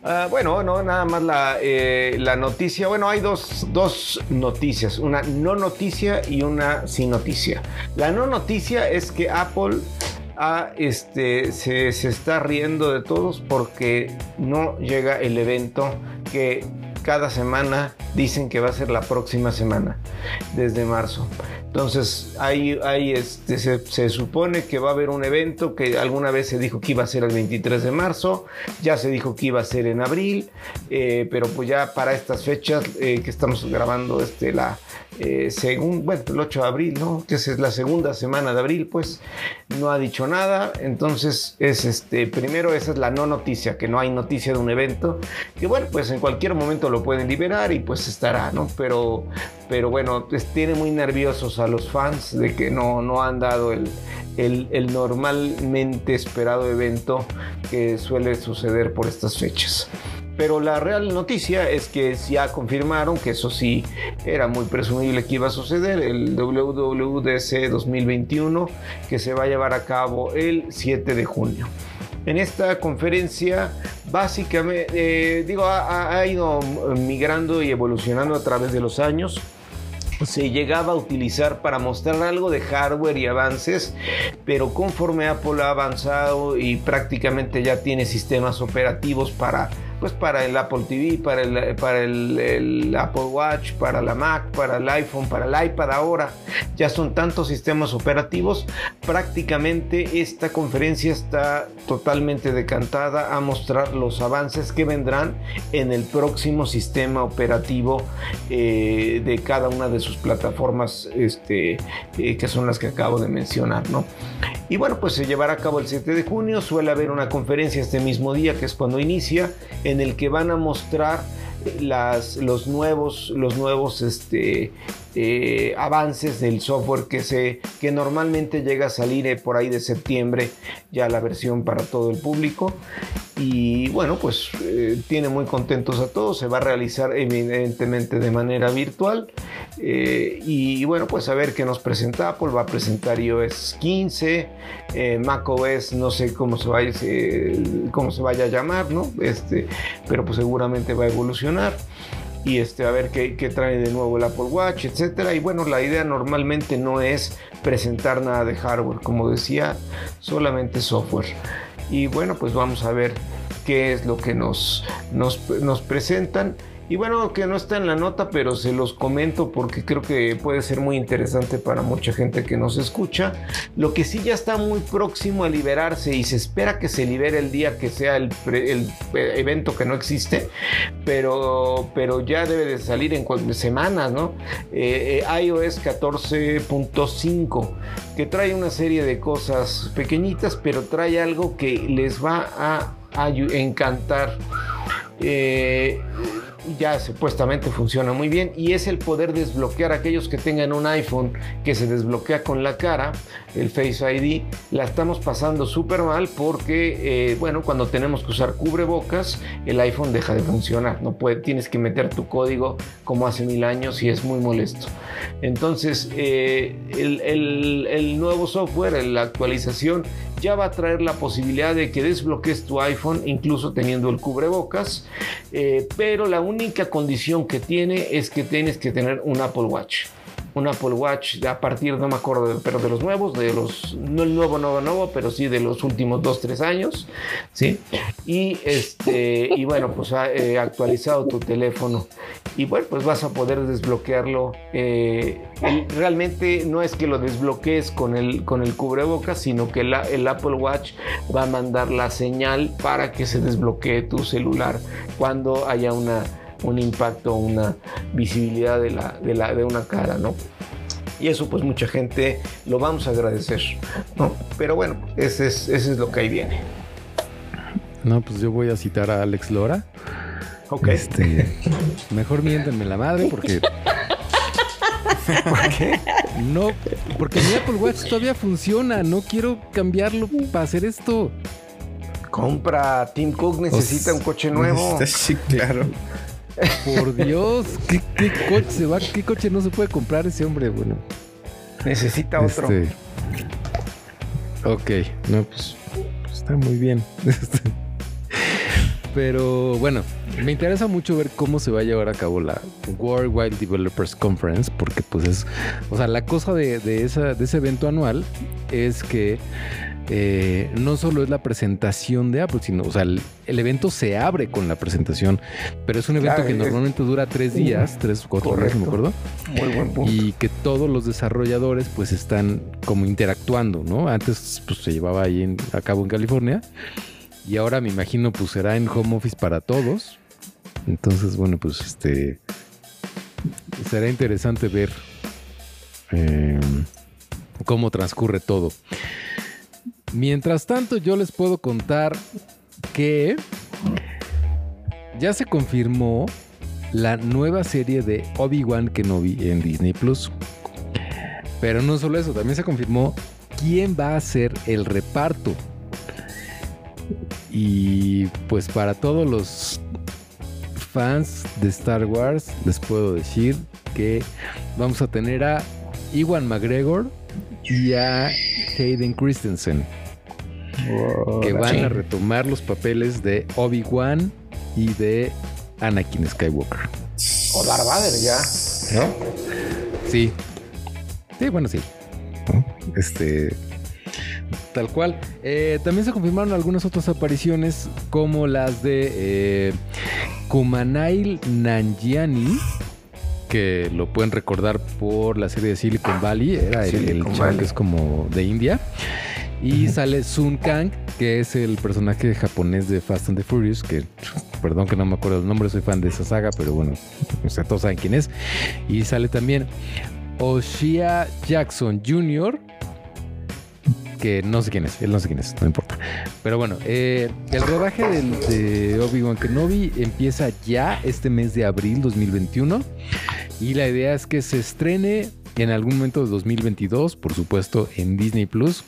B: Ah, bueno, no, nada más la, eh, la noticia. Bueno, hay dos, dos, noticias, una no noticia y una sin noticia. La no noticia es que Apple este, se, se está riendo de todos porque no llega el evento que cada semana dicen que va a ser la próxima semana, desde marzo. Entonces, ahí, este, se, supone que va a haber un evento que alguna vez se dijo que iba a ser el 23 de marzo, ya se dijo que iba a ser en abril, eh, pero pues ya para estas fechas eh, que estamos grabando este, la, eh, según, bueno, el 8 de abril, ¿no? Que es la segunda semana de abril, pues no ha dicho nada. Entonces, es este, primero esa es la no noticia, que no hay noticia de un evento, que bueno, pues en cualquier momento lo pueden liberar y pues estará, ¿no? Pero, pero bueno, pues, tiene muy nerviosos a los fans de que no, no han dado el, el, normalmente esperado evento que suele suceder por estas fechas. Pero la real noticia es que ya confirmaron que eso sí era muy presumible que iba a suceder, el WWDC 2021 que se va a llevar a cabo el 7 de junio. En esta conferencia básicamente, eh, digo, ha, ido migrando y evolucionando a través de los años se llegaba a utilizar para mostrar algo de hardware y avances, pero conforme Apple ha avanzado y prácticamente ya tiene sistemas operativos para pues para el Apple TV, para el, para el, Apple Watch, para la Mac, para el iPhone, para el iPad ahora. Ya son tantos sistemas operativos. Prácticamente esta conferencia está totalmente decantada a mostrar los avances que vendrán en el próximo sistema operativo eh, de cada una de sus plataformas este, eh, que son las que acabo de mencionar. ¿no? Y bueno, pues se llevará a cabo el 7 de junio. Suele haber una conferencia este mismo día, que es cuando inicia el que van a mostrar las, los nuevos, los nuevos este, eh, avances del software que, se, que normalmente llega a salir eh, por ahí de septiembre, ya la versión para todo el público. Y bueno, pues eh, tiene muy contentos a todos, se va a realizar evidentemente de manera virtual. y bueno, pues a ver qué nos presenta Apple, va a presentar iOS 15, macOS, no sé cómo se, vaya, cómo se vaya a llamar, ¿no? Este, pero pues seguramente va a evolucionar y este, a ver qué, trae de nuevo el Apple Watch, etcétera. Y bueno, la idea normalmente no es presentar nada de hardware, como decía, solamente software. Y bueno, pues vamos a ver qué es lo que nos, nos, nos presentan. Y bueno, que no está en la nota, pero se los comento porque creo que puede ser muy interesante para mucha gente que nos escucha. Lo que sí ya está muy próximo a liberarse y se espera que se libere el día que sea el, evento que no existe, pero, pero ya debe de salir en semanas, ¿no? Eh, eh, iOS 14.5, que trae una serie de cosas pequeñitas, pero trae algo que les va a, a encantar. Eh, ya supuestamente funciona muy bien y es el poder desbloquear a aquellos que tengan un iPhone que se desbloquea con la cara, el Face ID, la estamos pasando súper mal porque, eh, bueno, cuando tenemos que usar cubrebocas, el iPhone deja de funcionar, no puede, tienes que meter tu código como hace mil años y es muy molesto. Entonces, eh, el, el nuevo software, la actualización, ya va a traer la posibilidad de que desbloquees tu iPhone incluso teniendo el cubrebocas, eh, pero la única condición que tiene es que tienes que tener un Apple Watch un Apple Watch a partir, no me acuerdo, pero de los nuevos, de los, no el nuevo, nuevo, nuevo, pero sí de los últimos 2, 3 años, ¿sí? Y, este, y bueno, pues ha eh, actualizado tu teléfono y bueno, pues vas a poder desbloquearlo. Eh, realmente no es que lo desbloquees con el, con el cubrebocas, sino que el Apple Watch va a mandar la señal para que se desbloquee tu celular cuando haya una un impacto, una visibilidad de, la, de, la, de una cara, ¿no? Y eso pues mucha gente lo vamos a agradecer, ¿no? Pero bueno, ese es, ese es lo que ahí viene.
A: No, pues yo voy a citar a Alex Lora.
B: Ok.
A: Este, mejor miéntenme la madre porque...
B: ¿Por qué?
A: No, porque mi Apple Watch todavía funciona. No quiero cambiarlo para hacer esto.
B: Compra. Tim Cook necesita un coche nuevo.
C: Sí, claro.
A: Por Dios, ¿qué, coche se va? ¿Qué coche no se puede comprar ese hombre? Bueno,
B: necesita otro. Este,
A: ok, no, pues está muy bien. Pero bueno, me interesa mucho ver cómo se va a llevar a cabo la World Wide Developers Conference, porque pues es, o sea, la cosa de, esa, de ese evento anual es que eh, no solo es la presentación de Apple, sino, o sea, el, evento se abre con la presentación, pero es un evento que normalmente dura tres días, tres cuatro días, me acuerdo.
B: Muy buen punto.
A: Y que todos los desarrolladores pues están como interactuando, ¿no? Antes pues se llevaba ahí a cabo en California y ahora me imagino pues será en home office para todos. Entonces, bueno, pues este será interesante ver eh, cómo transcurre todo. Mientras tanto, yo les puedo contar que ya se confirmó la nueva serie de Obi-Wan Kenobi en Disney Plus. Pero no solo eso, también se confirmó quién va a ser el reparto. Y pues para todos los fans de Star Wars les puedo decir que vamos a tener a Iwan McGregor y a Hayden Christensen que van a retomar los papeles de Obi-Wan y de Anakin Skywalker.
B: O Darth Vader ya, ¿no?
A: Sí. Sí, bueno, sí. Este. Tal cual. Eh, también se confirmaron algunas otras apariciones, como las de eh, Kumanail Nanjiani, que lo pueden recordar por la serie de Silicon Valley, era el, el que es como de India. Y sale Sun Kang, que es el personaje japonés de Fast and the Furious, que perdón que no me acuerdo el nombre, soy fan de esa saga, pero bueno, o todos saben quién es. Y sale también Oshia Jackson Jr., que no sé quién es, él no sé quién es, no importa. Pero bueno, eh, el rodaje de Obi-Wan Kenobi empieza ya este mes de abril 2021 y la idea es que se estrene en algún momento de 2022, por supuesto, en Disney Plus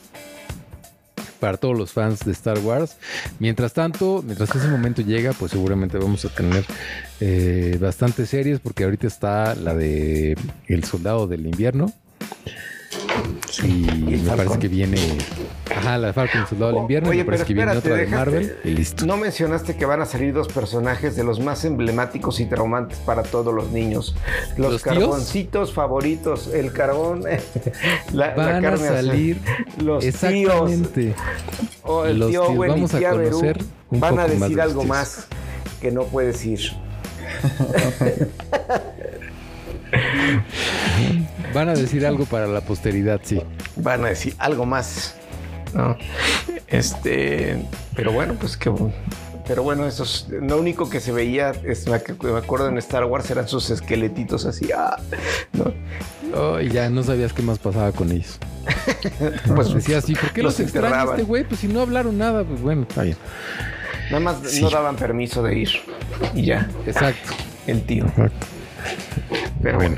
A: para todos los fans de Star Wars. Mientras tanto, mientras ese momento llega, pues seguramente vamos a tener eh, bastantes series, porque ahorita está la de El Soldado del Invierno. y me parece que viene Ajá, la Falcon Soldado del Invierno.
B: Oye, pero que viene otra de Marvel y listo. No mencionaste que van a salir dos personajes de los más emblemáticos y traumantes para todos los niños. Los, carboncitos favoritos. El carbón,
A: la, van a salir
B: los exactamente. O el tío tío Vamos a conocer van a decir algo más que no puedes ir.
A: Van a decir algo para la posteridad, sí.
B: Van a decir algo más. ¿No? Este, pero bueno, pues que pero bueno, eso lo único que se veía, es, me acuerdo en Star Wars, eran sus esqueletitos así. Ah,
A: ¿no? y ya no sabías qué más pasaba con ellos. pues decía así, ¿por qué los, los este güey? Pues si no hablaron nada, pues bueno, está bien.
B: Nada más no daban permiso de ir. Y ya.
A: Exacto.
B: El tío.
A: Pero bueno.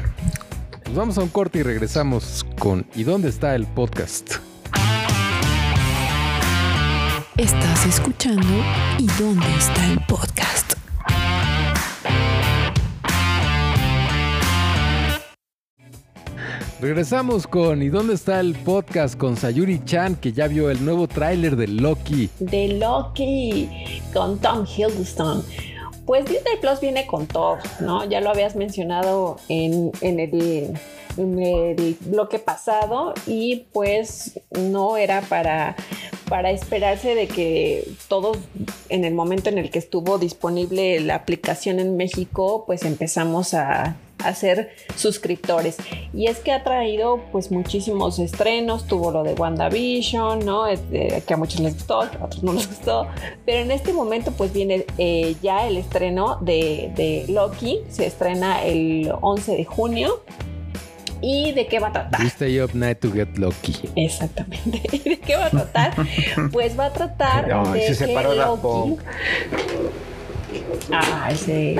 A: Pues vamos a un corte y regresamos con ¿Y dónde está el podcast?
E: Estás escuchando ¿Y dónde está el podcast?
A: Regresamos con ¿Y dónde está el podcast? con Sayuri Chan, que ya vio el nuevo tráiler de Loki.
D: De Loki, con Tom Hiddleston. Pues Disney Plus viene con todo, ¿no? Ya lo habías mencionado en, en el el bloque pasado y pues no era para, para esperarse de que todos en el momento en el que estuvo disponible la aplicación en México pues empezamos a hacer suscriptores. Y es que ha traído pues muchísimos estrenos. Tuvo lo de WandaVision no que a muchos les gustó a otros no les gustó. Pero en este momento pues viene eh, ya el estreno de, de Loki. Se estrena el 11 de junio ¿Y de qué va a tratar?
A: stay up night to get lucky.
D: Exactamente. ¿De qué va a tratar? pues va a tratar de se separó Loki... Ah, sí.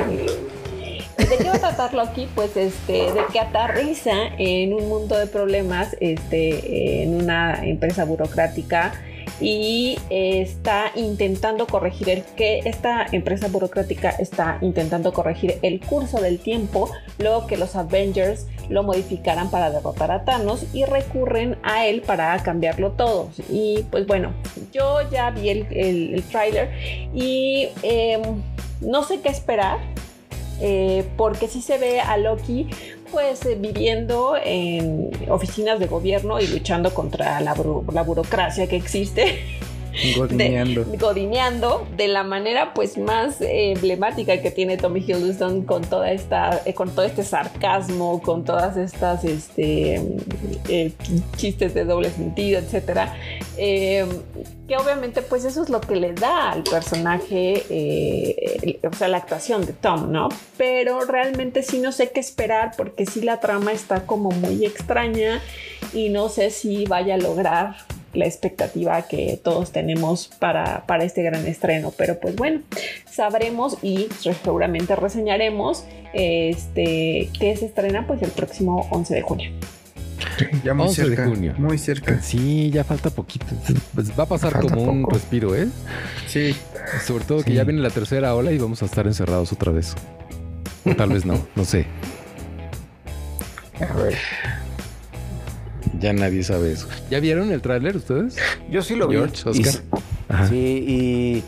D: ¿De qué va a tratar Loki? Pues este, de que aterriza en un mundo de problemas, este, en una empresa burocrática y está intentando corregir el que esta empresa burocrática está intentando corregir el curso del tiempo, luego que los Avengers lo modificaran para derrotar a Thanos y recurren a él para cambiarlo todo. Y pues bueno, yo ya vi el, el, tráiler y em, no sé qué esperar. Eh, porque si se ve a Loki pues eh, viviendo en oficinas de gobierno y luchando contra la burocracia que existe Godineando. De, godineando de la manera pues más emblemática que tiene Tommy Hiddleston con toda esta eh, con todo este sarcasmo con todas estas este eh, chistes de doble sentido etcétera eh, que obviamente pues eso es lo que le da al personaje o sea la actuación de Tom no pero realmente sí no sé qué esperar porque sí la trama está como muy extraña y no sé si vaya a lograr la expectativa que todos tenemos para, para este gran estreno. Pero pues bueno, sabremos y seguramente reseñaremos este, que se estrena pues el próximo 11 de junio.
C: ya muy cerca, de junio. Muy cerca.
A: Sí, ya falta poquito. Pues va a pasar como un respiro, ¿eh?
C: Sí.
A: Sobre todo que ya viene la tercera ola y vamos a estar encerrados otra vez. O tal vez no, no sé.
B: A ver.
A: Ya nadie sabe eso. ¿Ya vieron el tráiler ustedes?
B: Yo sí lo vi. sí, y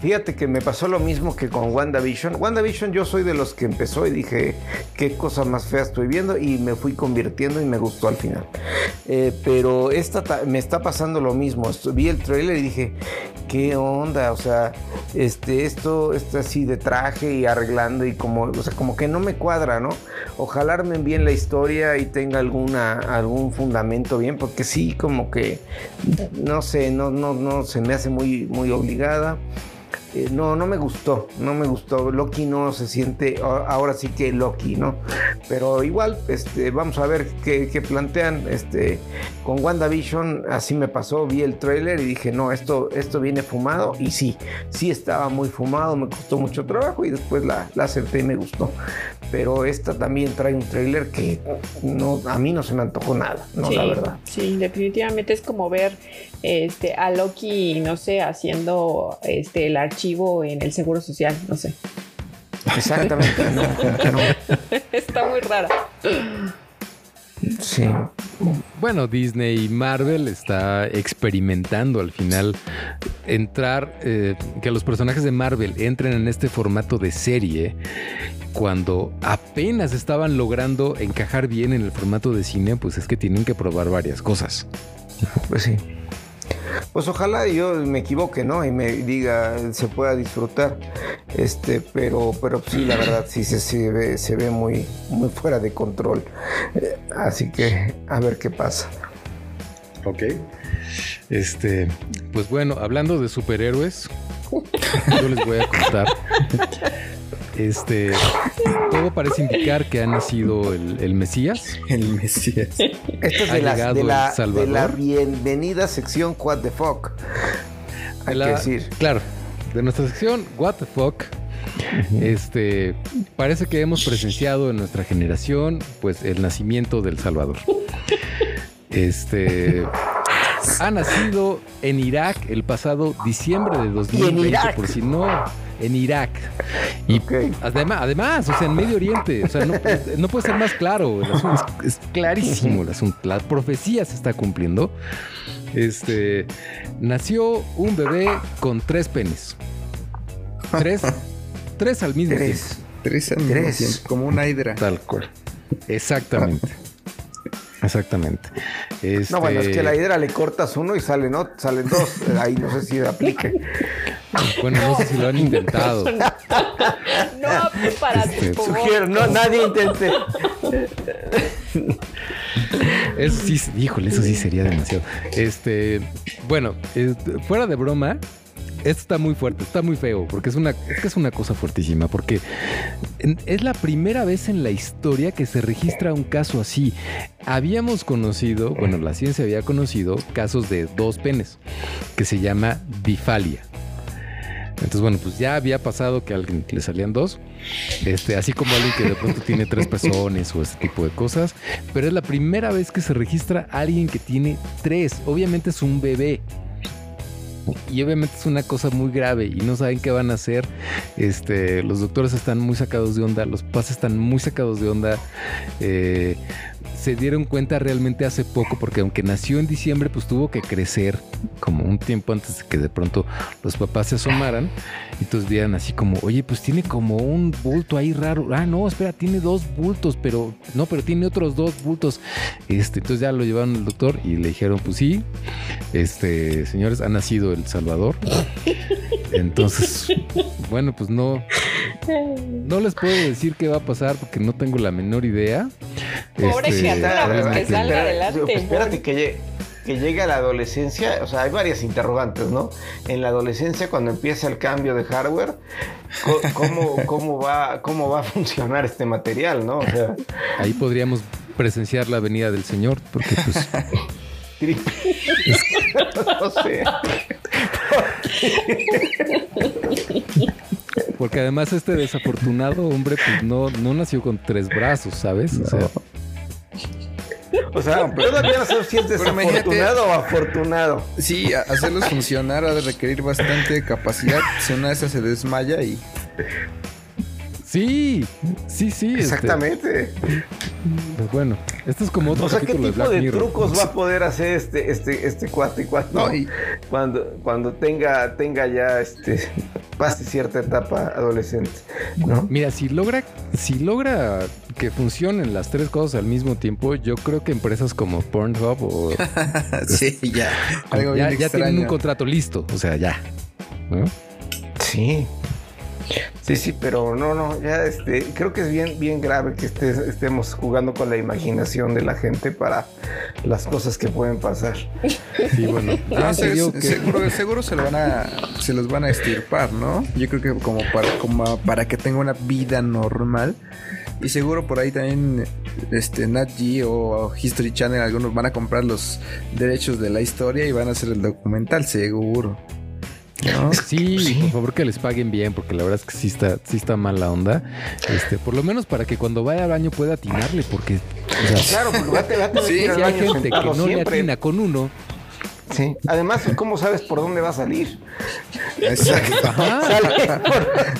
B: Fíjate que me pasó lo mismo que con WandaVision. WandaVision yo soy de los que empezó y dije, qué cosa más fea estoy viendo y me fui convirtiendo y me gustó al final. Eh, pero esta me está pasando lo mismo. Vi el trailer y dije, qué onda, o sea, este, esto está así de traje y arreglando y como, o sea, como que no me cuadra, ¿no? Ojalá armen bien la historia y tenga alguna, algún fundamento bien, porque sí, como que, no sé, no, no, no, se me hace muy, muy obligada. back. Eh, no, no me gustó, no me gustó. Loki no se siente, ahora sí que Loki, ¿no? Pero igual, este, vamos a ver qué, plantean. Este, con WandaVision así me pasó, vi el trailer y dije, no, esto, esto viene fumado. Y sí, sí estaba muy fumado, me costó mucho trabajo y después la, la acerté y me gustó. Pero esta también trae un trailer que no, a mí no se me antojó nada, ¿no? la verdad.
D: Sí, definitivamente es como ver este, a Loki, no sé, haciendo este, el archivo en el Seguro Social, no sé.
B: Exactamente,
D: Está muy rara.
B: Sí.
A: Bueno, Disney y Marvel está experimentando al final entrar, eh, que los personajes de Marvel entren en este formato de serie cuando apenas estaban logrando encajar bien en el formato de cine, pues es que tienen que probar varias cosas.
B: Pues sí. Pues ojalá yo me equivoque, ¿no? Y me diga, se pueda disfrutar. Este, pero, pero sí, la verdad, sí se, ve, se ve muy, muy fuera de control. Eh, así que a ver qué pasa.
A: Ok. Este, pues bueno, hablando de superhéroes, yo les voy a contar este, todo parece indicar que ha nacido el, Mesías.
C: El Mesías.
B: Esto es de la, de, la, bienvenida sección What the Fuck.
A: Hay que decir. Claro, de nuestra sección What the Fuck. Este parece que hemos presenciado en nuestra generación, pues, el nacimiento del Salvador. Este ha nacido en Irak el pasado diciembre de 2020, por si no en Irak. Y además, además, o sea, en Medio Oriente, o sea, no, puede ser más claro. es, clarísimo el asunto. La profecía se está cumpliendo. Este nació un bebé con tres penes. Tres, tres al mismo tiempo.
C: Tres al mismo tiempo, como una hidra.
A: Tal cual. Exactamente. Exactamente.
B: No, bueno, es que a la este hidra le cortas uno y salen, ¿no? salen dos. Ahí no sé si aplique.
A: Bueno, no sé si lo han intentado.
D: No, para este,
B: Sugiero, no, nadie intente.
A: Eso sí, híjole, eso sí sería demasiado. Este, bueno, fuera de broma, esto está muy fuerte, está muy feo, porque es una, es una cosa fuertísima, porque es la primera vez en la historia que se registra un caso así. Habíamos conocido, bueno, la ciencia había conocido casos de dos penes, que se llama bifalia. Entonces, bueno, pues ya había pasado que a alguien le salían dos, este, así como alguien que de pronto tiene tres pezones o ese tipo de cosas, pero es la primera vez que se registra alguien que tiene tres. Obviamente es un bebé, Y obviamente es una cosa muy grave y no saben qué van a hacer. Este, los doctores están muy sacados de onda, los papás están muy sacados de onda. Eh, se dieron cuenta realmente hace poco, porque aunque nació en diciembre, pues tuvo que crecer como un tiempo antes de que de pronto los papás se asomaran. Y entonces vieran así como, oye, pues tiene como un bulto ahí raro. Ah, no, espera, tiene dos bultos, pero no, pero tiene otros dos bultos. Este, entonces ya lo llevaron al doctor y le dijeron, pues sí, este, señores, ha nacido El Salvador. Entonces, bueno, pues no, no les puedo decir qué va a pasar porque no tengo la menor idea.
D: Pobre este, que salga adelante.
B: Espérate que llegue, a la adolescencia, o sea, hay varias interrogantes, ¿no? En la adolescencia, cuando empieza el cambio de hardware, ¿cómo, cómo, va, cómo va a funcionar este material, ¿no?
A: Ahí podríamos presenciar la venida del Señor, porque pues... no sé. Porque además este desafortunado hombre pues no, no nació con tres brazos, ¿sabes? O sea,
B: o sea, todavía no sé si es desafortunado o afortunado.
C: Sí, hacerlos funcionar ha de requerir bastante capacidad. Si una de esas se desmaya y.
A: Sí, sí, sí.
B: Este. Exactamente.
A: Pues bueno, esto es como otro
B: o sea, ¿qué tipo de, trucos va a poder hacer este, este, este cuate cuando, cuando, cuando tenga, tenga ya este pase cierta etapa adolescente? ¿no?
A: Mira, si logra, si logra que funcionen las tres cosas al mismo tiempo, yo creo que empresas como Pornhub o
C: sí, ya,
A: ya, tienen un contrato listo, o sea, ya.
B: Sí. Sí, sí, pero no, no, ya este, creo que es bien, bien grave que estemos jugando con la imaginación de la gente para las cosas que pueden pasar.
C: Sí, bueno, ah, seguro, se lo van a, se los van a estirpar, ¿no? Yo creo que como para, como para que tenga una vida normal. Y seguro por ahí también este Nat Geo o History Channel algunos van a comprar los derechos de la historia y van a hacer el documental, seguro.
A: Sí, por favor que les paguen bien, porque la verdad es que sí está, sí está mal la onda. Este, por lo menos para que cuando vaya al baño pueda atinarle, porque.
B: claro, porque va a, tener
A: sí, si hay gente que no le atina con uno.
B: Sí. Además, ¿cómo sabes por dónde va a salir?
C: Exacto. Sale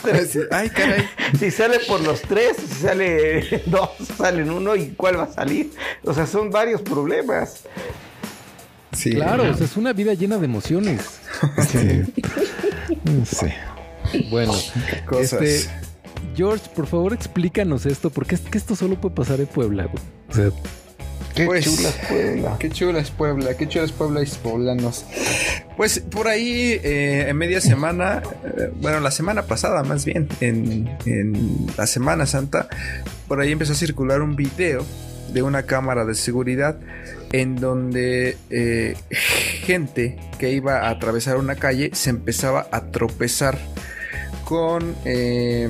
C: por Ay, caray.
B: Si sale por los tres, si sale dos, sale en uno, ¿y cuál va a salir? O sea, son varios problemas.
A: Sí. Claro, es una vida llena de emociones. Sí. Bueno, este, George, por favor explícanos esto, porque es que esto solo puede pasar en Puebla. O sea,
C: Qué pues, chula es Puebla. Qué chula es Puebla, qué chula es Puebla y poblanos. Pues por ahí, eh, en media semana, eh, bueno, la semana pasada más bien, en, en, la Semana Santa, por ahí empezó a circular un video de una cámara de seguridad en donde eh, gente que iba a atravesar una calle se empezaba a tropezar con... Eh,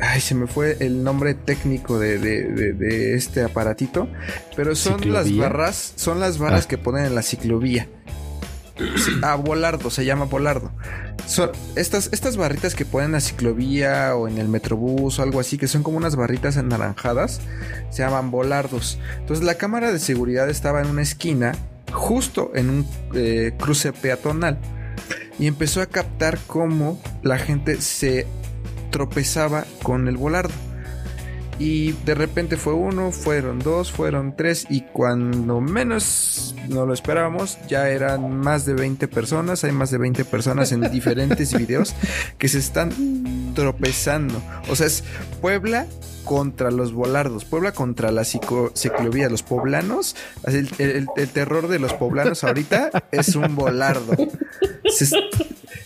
C: ay, se me fue el nombre técnico de, este aparatito, pero son las barras, son las barras ah. que ponen en la ciclovía. Ah, Volardo, se llama Volardo. Estas, estas barritas que ponen en la ciclovía o en el metrobús o algo así, que son como unas barritas anaranjadas, se llaman volardos. Entonces la cámara de seguridad estaba en una esquina, justo en un eh, cruce peatonal, y empezó a captar cómo la gente se tropezaba con el volardo. Y de repente fue uno, fueron dos, fueron tres y cuando menos no lo esperábamos ya eran más de 20 personas. Hay más de 20 personas en diferentes videos que se están tropezando. O sea, es Puebla contra los volardos, Puebla contra la ciclovía, los poblanos, el, terror de los poblanos ahorita es un volardo.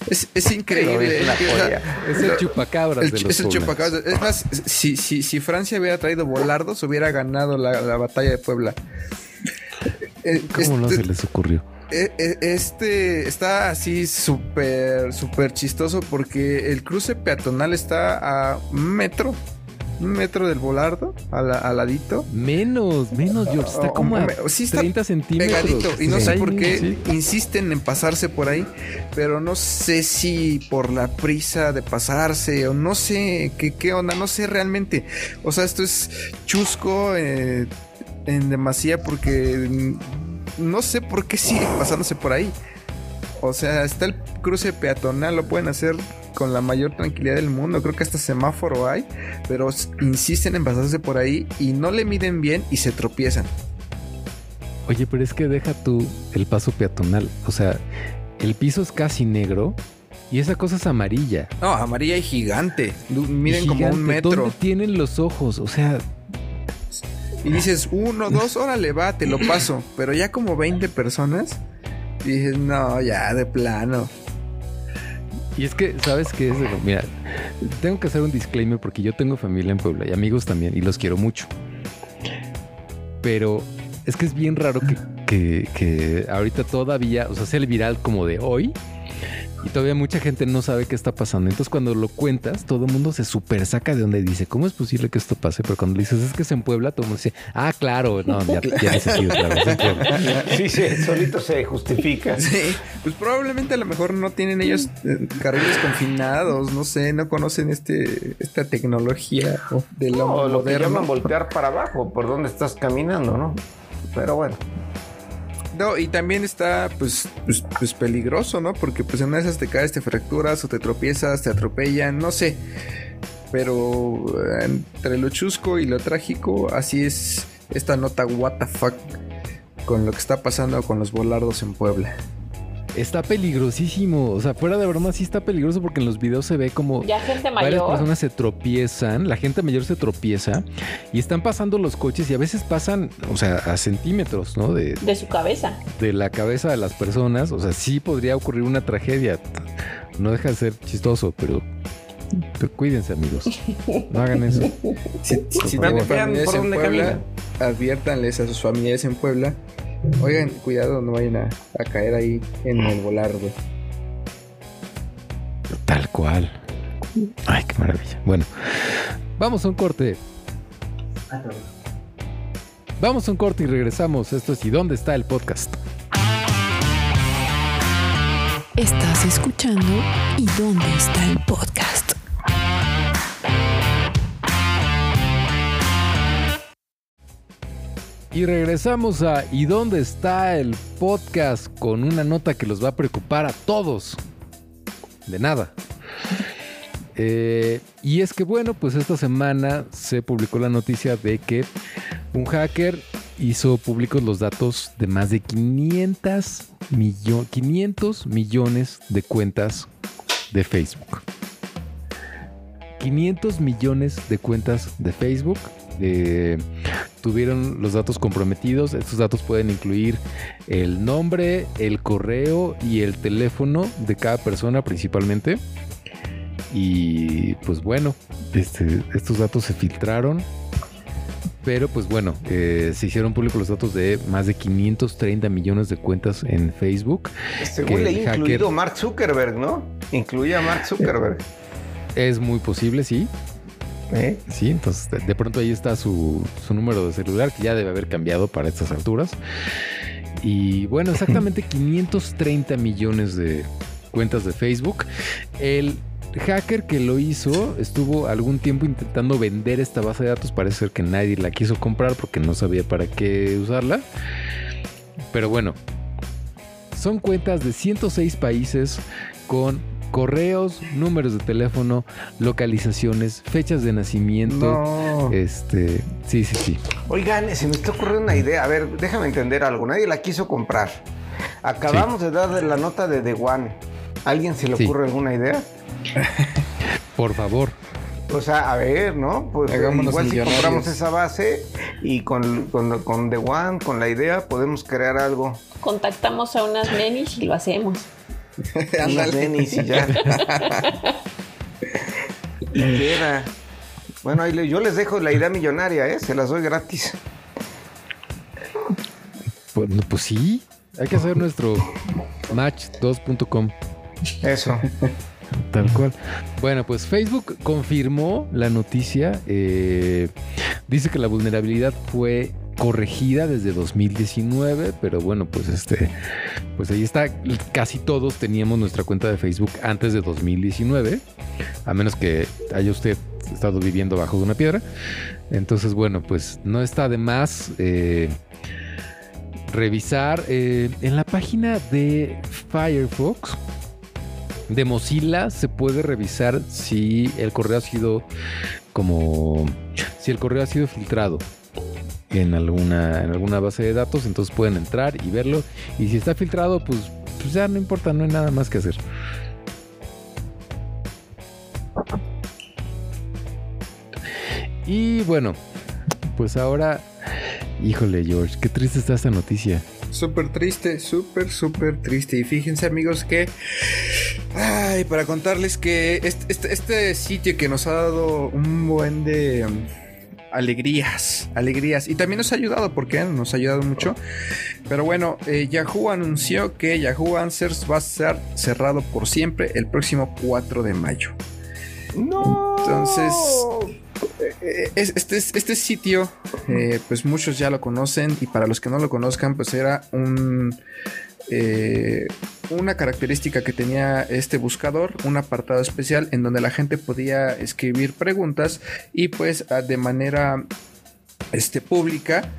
C: Es, increíble.
A: Es, el chupacabras.
C: es el chupacabras. Es más, si, si, si, Francia hubiera traído volardos, hubiera ganado la, batalla de Puebla.
A: Eh, ¿Cómo no este se les ocurrió?
C: Eh, eh, este está así súper, súper chistoso porque el cruce peatonal está a metro un metro del volardo, al, ladito.
A: Menos, menos, George. Está oh, como a 30 centímetros. Pegadito.
C: Y no sé por qué insisten en pasarse por ahí, pero no sé si por la prisa de pasarse o no sé qué, qué onda, no sé realmente. O sea, esto es chusco eh, en demasía porque no sé por qué sigue pasándose por ahí. O sea, está el cruce peatonal lo pueden hacer con la mayor tranquilidad del mundo. Creo que hasta semáforo hay, pero insisten en pasarse por ahí y no le miden bien y se tropiezan.
A: Oye, pero es que deja tú el paso peatonal. O sea, el piso es casi negro y esa cosa es amarilla.
C: No, amarilla y gigante. Miren como un metro. ¿Dónde
A: tienen los ojos? O sea.
C: Y dices, uno, dos, órale, va, te lo paso. Pero ya como 20 personas, dices, no, ya, de plano.
A: Y es que, ¿sabes qué es? Mira, tengo que hacer un disclaimer porque yo tengo familia en Puebla y amigos también y los quiero mucho. Pero es que es bien raro que, que, ahorita todavía, o sea, sea el viral como de hoy y todavía mucha gente no sabe qué está pasando. Entonces, cuando lo cuentas, todo el mundo se super saca de donde dice, ¿cómo es posible que esto pase? Pero cuando le dices, es que es en Puebla, todo el mundo dice, ah, claro, no, ya, sentido, claro.
B: Sí, sí, solito se justifica.
C: Sí, pues probablemente a lo mejor no tienen ellos eh, carriles confinados, no sé, no conocen este esta tecnología de lo
B: no, lo que llaman voltear para abajo, por donde estás caminando, ¿no? Pero bueno.
C: No, y también está pues, pues, pues, peligroso, ¿no? Porque pues en esas te caes, te fracturas o te tropiezas, te atropellan, no sé. Pero entre lo chusco y lo trágico, así es esta nota fuck con lo que está pasando con los volardos en Puebla.
A: Está peligrosísimo. O sea, fuera de broma, sí está peligroso porque en los videos se ve como
D: ya gente mayor.
A: varias personas se tropiezan, la gente mayor se tropieza y están pasando los coches y a veces pasan, o sea, a centímetros, ¿no?
D: De, de su cabeza.
A: De la cabeza de las personas. O sea, sí podría ocurrir una tragedia. No deja de ser chistoso, pero cuídense, amigos. No hagan eso.
C: Si, si tienen familiares en Puebla, adviértanles a sus familiares en Puebla Oigan, cuidado, no vayan a, caer ahí en el volardo.
A: Tal cual. Ay, qué maravilla. Bueno, vamos a un corte. Vamos a un corte y regresamos. Esto es ¿Y dónde está el podcast?
E: Estás escuchando ¿Y dónde está el podcast?
A: Y regresamos a ¿Y dónde está el podcast? Con una nota que los va a preocupar a todos. De nada. Eh, y es que bueno, pues esta semana se publicó la noticia de que un hacker hizo públicos los datos de más de 500, 500 millones de cuentas de Facebook. 500 millones de cuentas de Facebook eh, tuvieron los datos comprometidos. Estos datos pueden incluir el nombre, el correo y el teléfono de cada persona principalmente. Y pues bueno, este, estos datos se filtraron. Pero pues bueno, eh, se hicieron públicos los datos de más de 530 millones de cuentas en Facebook.
B: Según incluido Mark Zuckerberg, ¿no? Incluía a Mark Zuckerberg.
A: Es muy posible, sí. ¿Eh? Sí, entonces de, pronto ahí está su, número de celular que ya debe haber cambiado para estas alturas. Y bueno, exactamente 530 millones de cuentas de Facebook. El hacker que lo hizo estuvo algún tiempo intentando vender esta base de datos. Parece ser que nadie la quiso comprar porque no sabía para qué usarla. Pero bueno, son cuentas de 106 países con correos, números de teléfono, localizaciones, fechas de nacimiento. Este, sí, sí, sí.
B: Oigan, se me está ocurriendo una idea. A ver, déjame entender algo. Nadie la quiso comprar. Acabamos de dar la nota de The One. ¿Alguien se le ocurre alguna idea?
A: Por favor.
B: O sea, a ver, ¿no? Pues eh, igual si compramos esa base y con, con, The One, con la idea, podemos crear algo.
D: Contactamos a unas nenis y lo hacemos.
B: y ya. y queda. Bueno, yo les dejo la idea millonaria, ¿eh? Se las doy gratis.
A: Pues, pues sí, hay que hacer nuestro match2.com.
B: Eso.
A: Tal cual. Bueno, pues Facebook confirmó la noticia. Eh, dice que la vulnerabilidad fue corregida desde 2019, pero bueno, pues este, pues ahí está. Casi todos teníamos nuestra cuenta de Facebook antes de 2019, a menos que haya usted estado viviendo bajo de una piedra. Entonces, bueno, pues no está de más eh, revisar eh, en la página de Firefox. de Mozilla se puede revisar si el correo ha sido como si el correo ha sido filtrado en alguna en alguna base de datos, entonces pueden entrar y verlo y si está filtrado, pues, pues ya no importa, no hay nada más que hacer. Y bueno, pues ahora, híjole George, qué triste está esta noticia.
C: Súper triste, súper, súper triste. Y fíjense amigos que... Ay, para contarles que este, este, sitio que nos ha dado un buen de alegrías, alegrías. Y también nos ha ayudado, porque nos ha ayudado mucho. Pero bueno, eh, Yahoo anunció que Yahoo Answers va a ser cerrado por siempre el próximo 4 de mayo.
B: No.
C: Entonces, eh, este, este sitio, eh, pues muchos ya lo conocen y para los que no lo conozcan, pues era un... Eh, una característica que tenía este buscador, un apartado especial en donde la gente podía escribir preguntas y pues de manera este, pública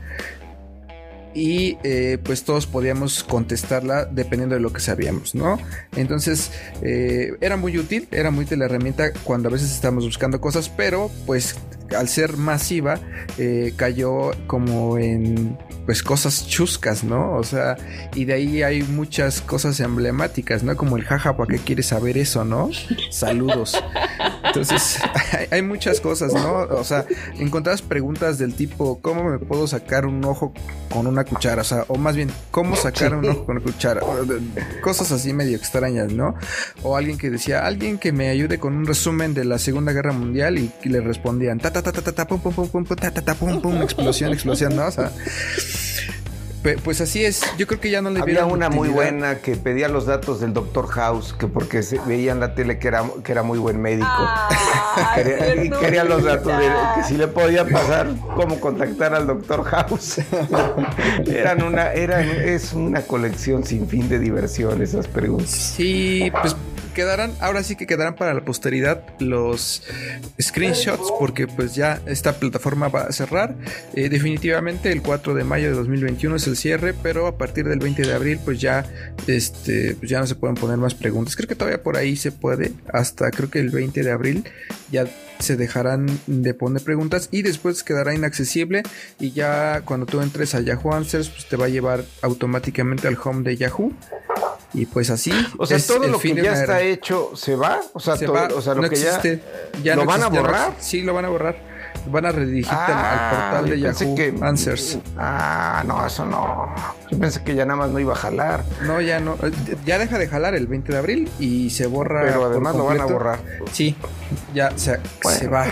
C: y pues todos podíamos contestarla dependiendo de lo que sabíamos, ¿no? Entonces era muy útil, era muy útil la herramienta cuando a veces estábamos buscando cosas, pero pues al ser masiva, eh, cayó como en pues cosas chuscas, ¿no? O sea, y de ahí hay muchas cosas emblemáticas, ¿no? Como el jaja, ¿para qué quieres saber eso, no? Saludos. Entonces, hay, muchas cosas, ¿no? O sea, encontrás preguntas del tipo, ¿cómo me puedo sacar un ojo con una cuchara? O sea, o más bien, ¿cómo sacar un ojo con una cuchara? Cosas así medio extrañas, ¿no? O alguien que decía, alguien que me ayude con un resumen de la Segunda Guerra Mundial y, le respondían, ta ta ta ta ta pum pum pum pum ta ta ta pum pum explosión explosión, ¿no? O sea, pues así es. Yo creo que ya no le
B: Había una muy buena que pedía los datos del doctor House, que porque se veía en la tele que era, que era muy buen médico. y quería los datos de que si le podía pasar cómo contactar al doctor House. Eran una, eran, es una colección sin fin de diversión esas preguntas.
C: Sí, pues quedarán, ahora sí que quedarán para la posteridad los screenshots porque pues ya esta plataforma va a cerrar. Eh, definitivamente el 4 de mayo de 2021 es el cierre, pero a partir del 20 de abril pues ya, este, pues ya no se pueden poner más preguntas. Creo que todavía por ahí se puede, hasta creo que el 20 de abril ya se dejarán de poner preguntas y después quedará inaccesible y ya cuando tú entres a Yahoo Answers pues te va a llevar automáticamente al home de Yahoo y pues así.
B: O sea, todo lo que ya está hecho se va. O sea, todo, o sea lo que ya. ¿Lo van a borrar?
C: sí, lo van a borrar. Van a redirigir al ah, portal de Yahoo Answers.
B: Ah, no, eso no. Yo pensé que ya nada más no iba a jalar.
C: No, ya no. Ya deja de jalar el 20 de abril y se borra.
B: Pero además lo van a borrar.
C: Sí, ya se, se va.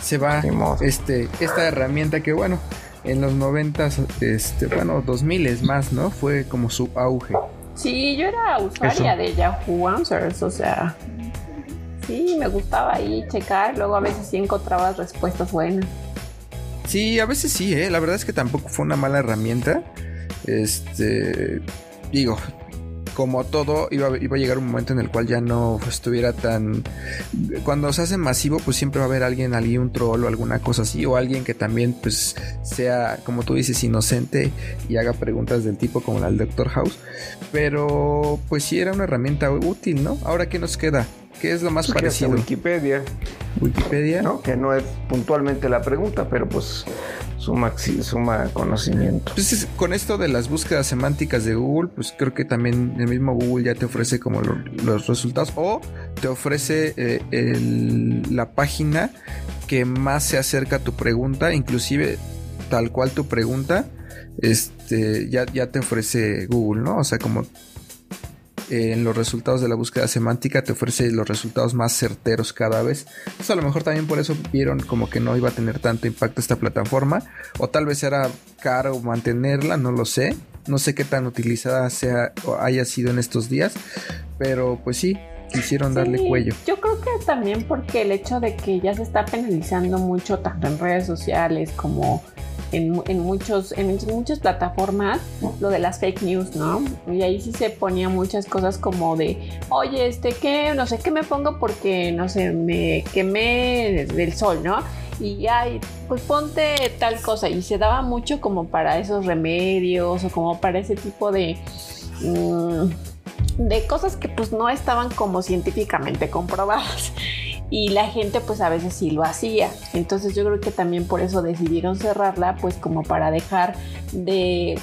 C: Se va. Este, esta herramienta que, bueno, en los 90, este, bueno, 2000 es más, ¿no? Fue como su auge.
D: Sí, yo era usuaria de Yahoo Answers, o sea, sí, me gustaba ahí checar, luego a veces sí encontrabas respuestas buenas.
C: Sí, a veces sí, ¿eh? la verdad es que tampoco fue una mala herramienta. Este, digo, como todo, iba, iba, a llegar un momento en el cual ya no estuviera tan... Cuando se hace masivo, pues siempre va a haber alguien, allí, un troll o alguna cosa así, o alguien que también pues sea, como tú dices, inocente y haga preguntas del tipo como la del Doctor House. Pero pues sí era una herramienta útil, ¿no? Ahora, ¿qué nos queda? ¿Qué es lo más pues parecido?
B: Wikipedia.
C: Wikipedia.
B: ¿No? Que no es puntualmente la pregunta, pero pues suma, suma conocimiento.
C: Entonces, con esto de las búsquedas semánticas de Google, pues creo que también el mismo Google ya te ofrece como los resultados o te ofrece eh, la página que más se acerca a tu pregunta, inclusive tal cual tu pregunta, este, ya, ya te ofrece Google, ¿no? O sea, como en los resultados de la búsqueda semántica te ofrece los resultados más certeros cada vez. Pues a lo mejor también por eso vieron como que no iba a tener tanto impacto esta plataforma. O tal vez era caro mantenerla, no lo sé. No sé qué tan utilizada sea o haya sido en estos días. Pero pues sí, quisieron darle cuello.
D: Yo creo que también porque el hecho de que ya se está penalizando mucho tanto en redes sociales como en, muchos, en muchas plataformas lo de las fake news, ¿no? Y ahí sí se ponía muchas cosas como de, oye, este, ¿qué? No sé qué me pongo porque, no sé, me quemé del sol, ¿no? Y ay, pues ponte tal cosa. Y se daba mucho como para esos remedios o como para ese tipo de... Mm, de cosas que pues no estaban como científicamente comprobadas y la gente pues a veces sí lo hacía. Entonces yo creo que también por eso decidieron cerrarla pues como para dejar de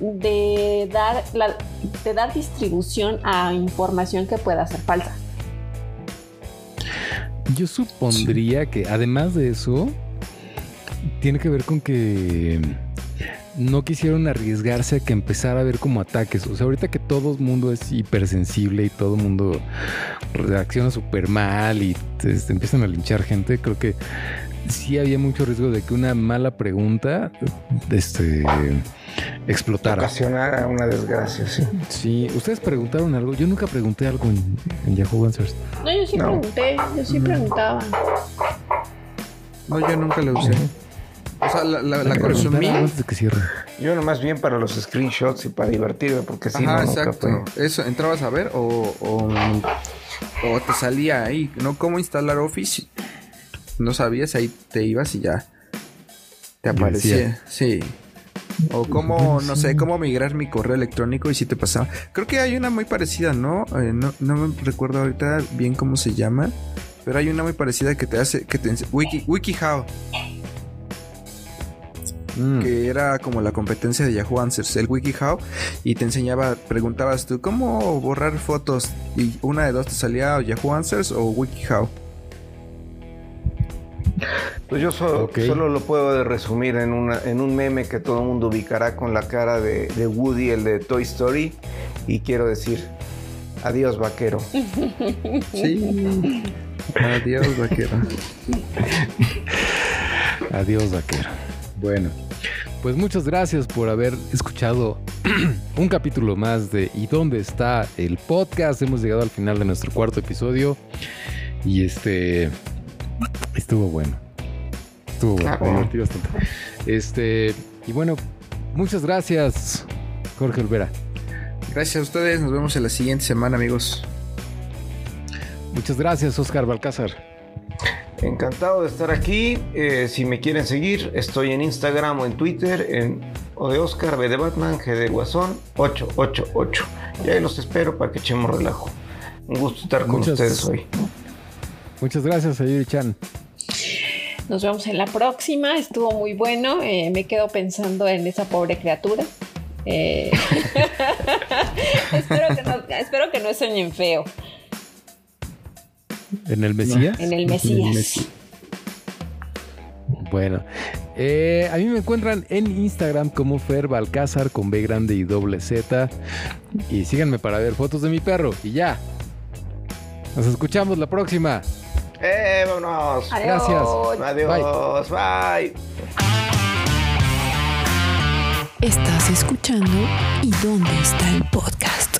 D: de dar de dar distribución a información que pueda ser falsa.
A: Yo supondría que además de eso tiene que ver con que no quisieron arriesgarse a que empezara a ver como ataques. O sea, ahorita que todo el mundo es hipersensible y todo el mundo reacciona súper mal y te, empiezan a linchar gente, creo que sí había mucho riesgo de que una mala pregunta este, explotara.
B: Ocasionara una desgracia, sí.
A: Sí, ustedes preguntaron algo. Yo nunca pregunté algo en, Yahoo Answers.
D: No, yo sí pregunté, yo sí preguntaba.
C: No, yo nunca lo usé. O sea, la, la, consumí.
B: Yo nomás bien para los screenshots y para divertirme, porque si no,
C: exacto. Eso, ¿entrabas a ver o, o, o, te salía ahí? ¿No? ¿Cómo instalar Office? No sabías, ahí te ibas y ya te aparecía. Sí. O cómo, no sé, cómo migrar mi correo electrónico y si te pasaba. Creo que hay una muy parecida, ¿no? Eh, no, no me recuerdo ahorita bien cómo se llama. Pero hay una muy parecida que te hace, que te Wiki, WikiHow. Mm. que era como la competencia de Yahoo Answers, el WikiHow, y te enseñaba, preguntabas tú, ¿cómo borrar fotos? Y una de dos te salía Yahoo Answers o WikiHow.
B: Pues yo solo, solo, lo puedo resumir en, una, en un meme que todo el mundo ubicará con la cara de, de Woody, el de Toy Story, y quiero decir, adiós vaquero.
C: Sí, adiós vaquero.
A: adiós vaquero. Bueno, pues muchas gracias por haber escuchado un capítulo más de ¿Y dónde está el podcast? Hemos llegado al final de nuestro cuarto episodio y este estuvo bueno. Estuvo bueno, me divertí bastante. Este, y bueno, muchas gracias, Jorge Olvera.
C: Gracias a ustedes, nos vemos en la siguiente semana, amigos.
A: Muchas gracias, Oscar Balcázar.
B: Encantado de estar aquí. Eh, si me quieren seguir, estoy en Instagram o en Twitter, en O de Oscar, B de Batman, G de Guasón, 888. Y ahí los espero para que echemos relajo. Un gusto estar con ustedes hoy.
A: Muchas gracias, Ayuri Chan.
D: Nos vemos en la próxima. Estuvo muy bueno. Eh, me quedo pensando en esa pobre criatura. Eh, espero, que no, espero que no sueñen feo.
A: ¿En el Mesías?
D: En el Mesías.
A: Bueno, eh, a mí me encuentran en Instagram como Fer Balcázar con B grande y doble Z. Y síganme para ver fotos de mi perro. Y ya. Nos escuchamos la próxima.
B: ¡Eh, vámonos!
A: Gracias.
B: Adiós. Bye.
E: Estás escuchando ¿Y dónde está el podcast?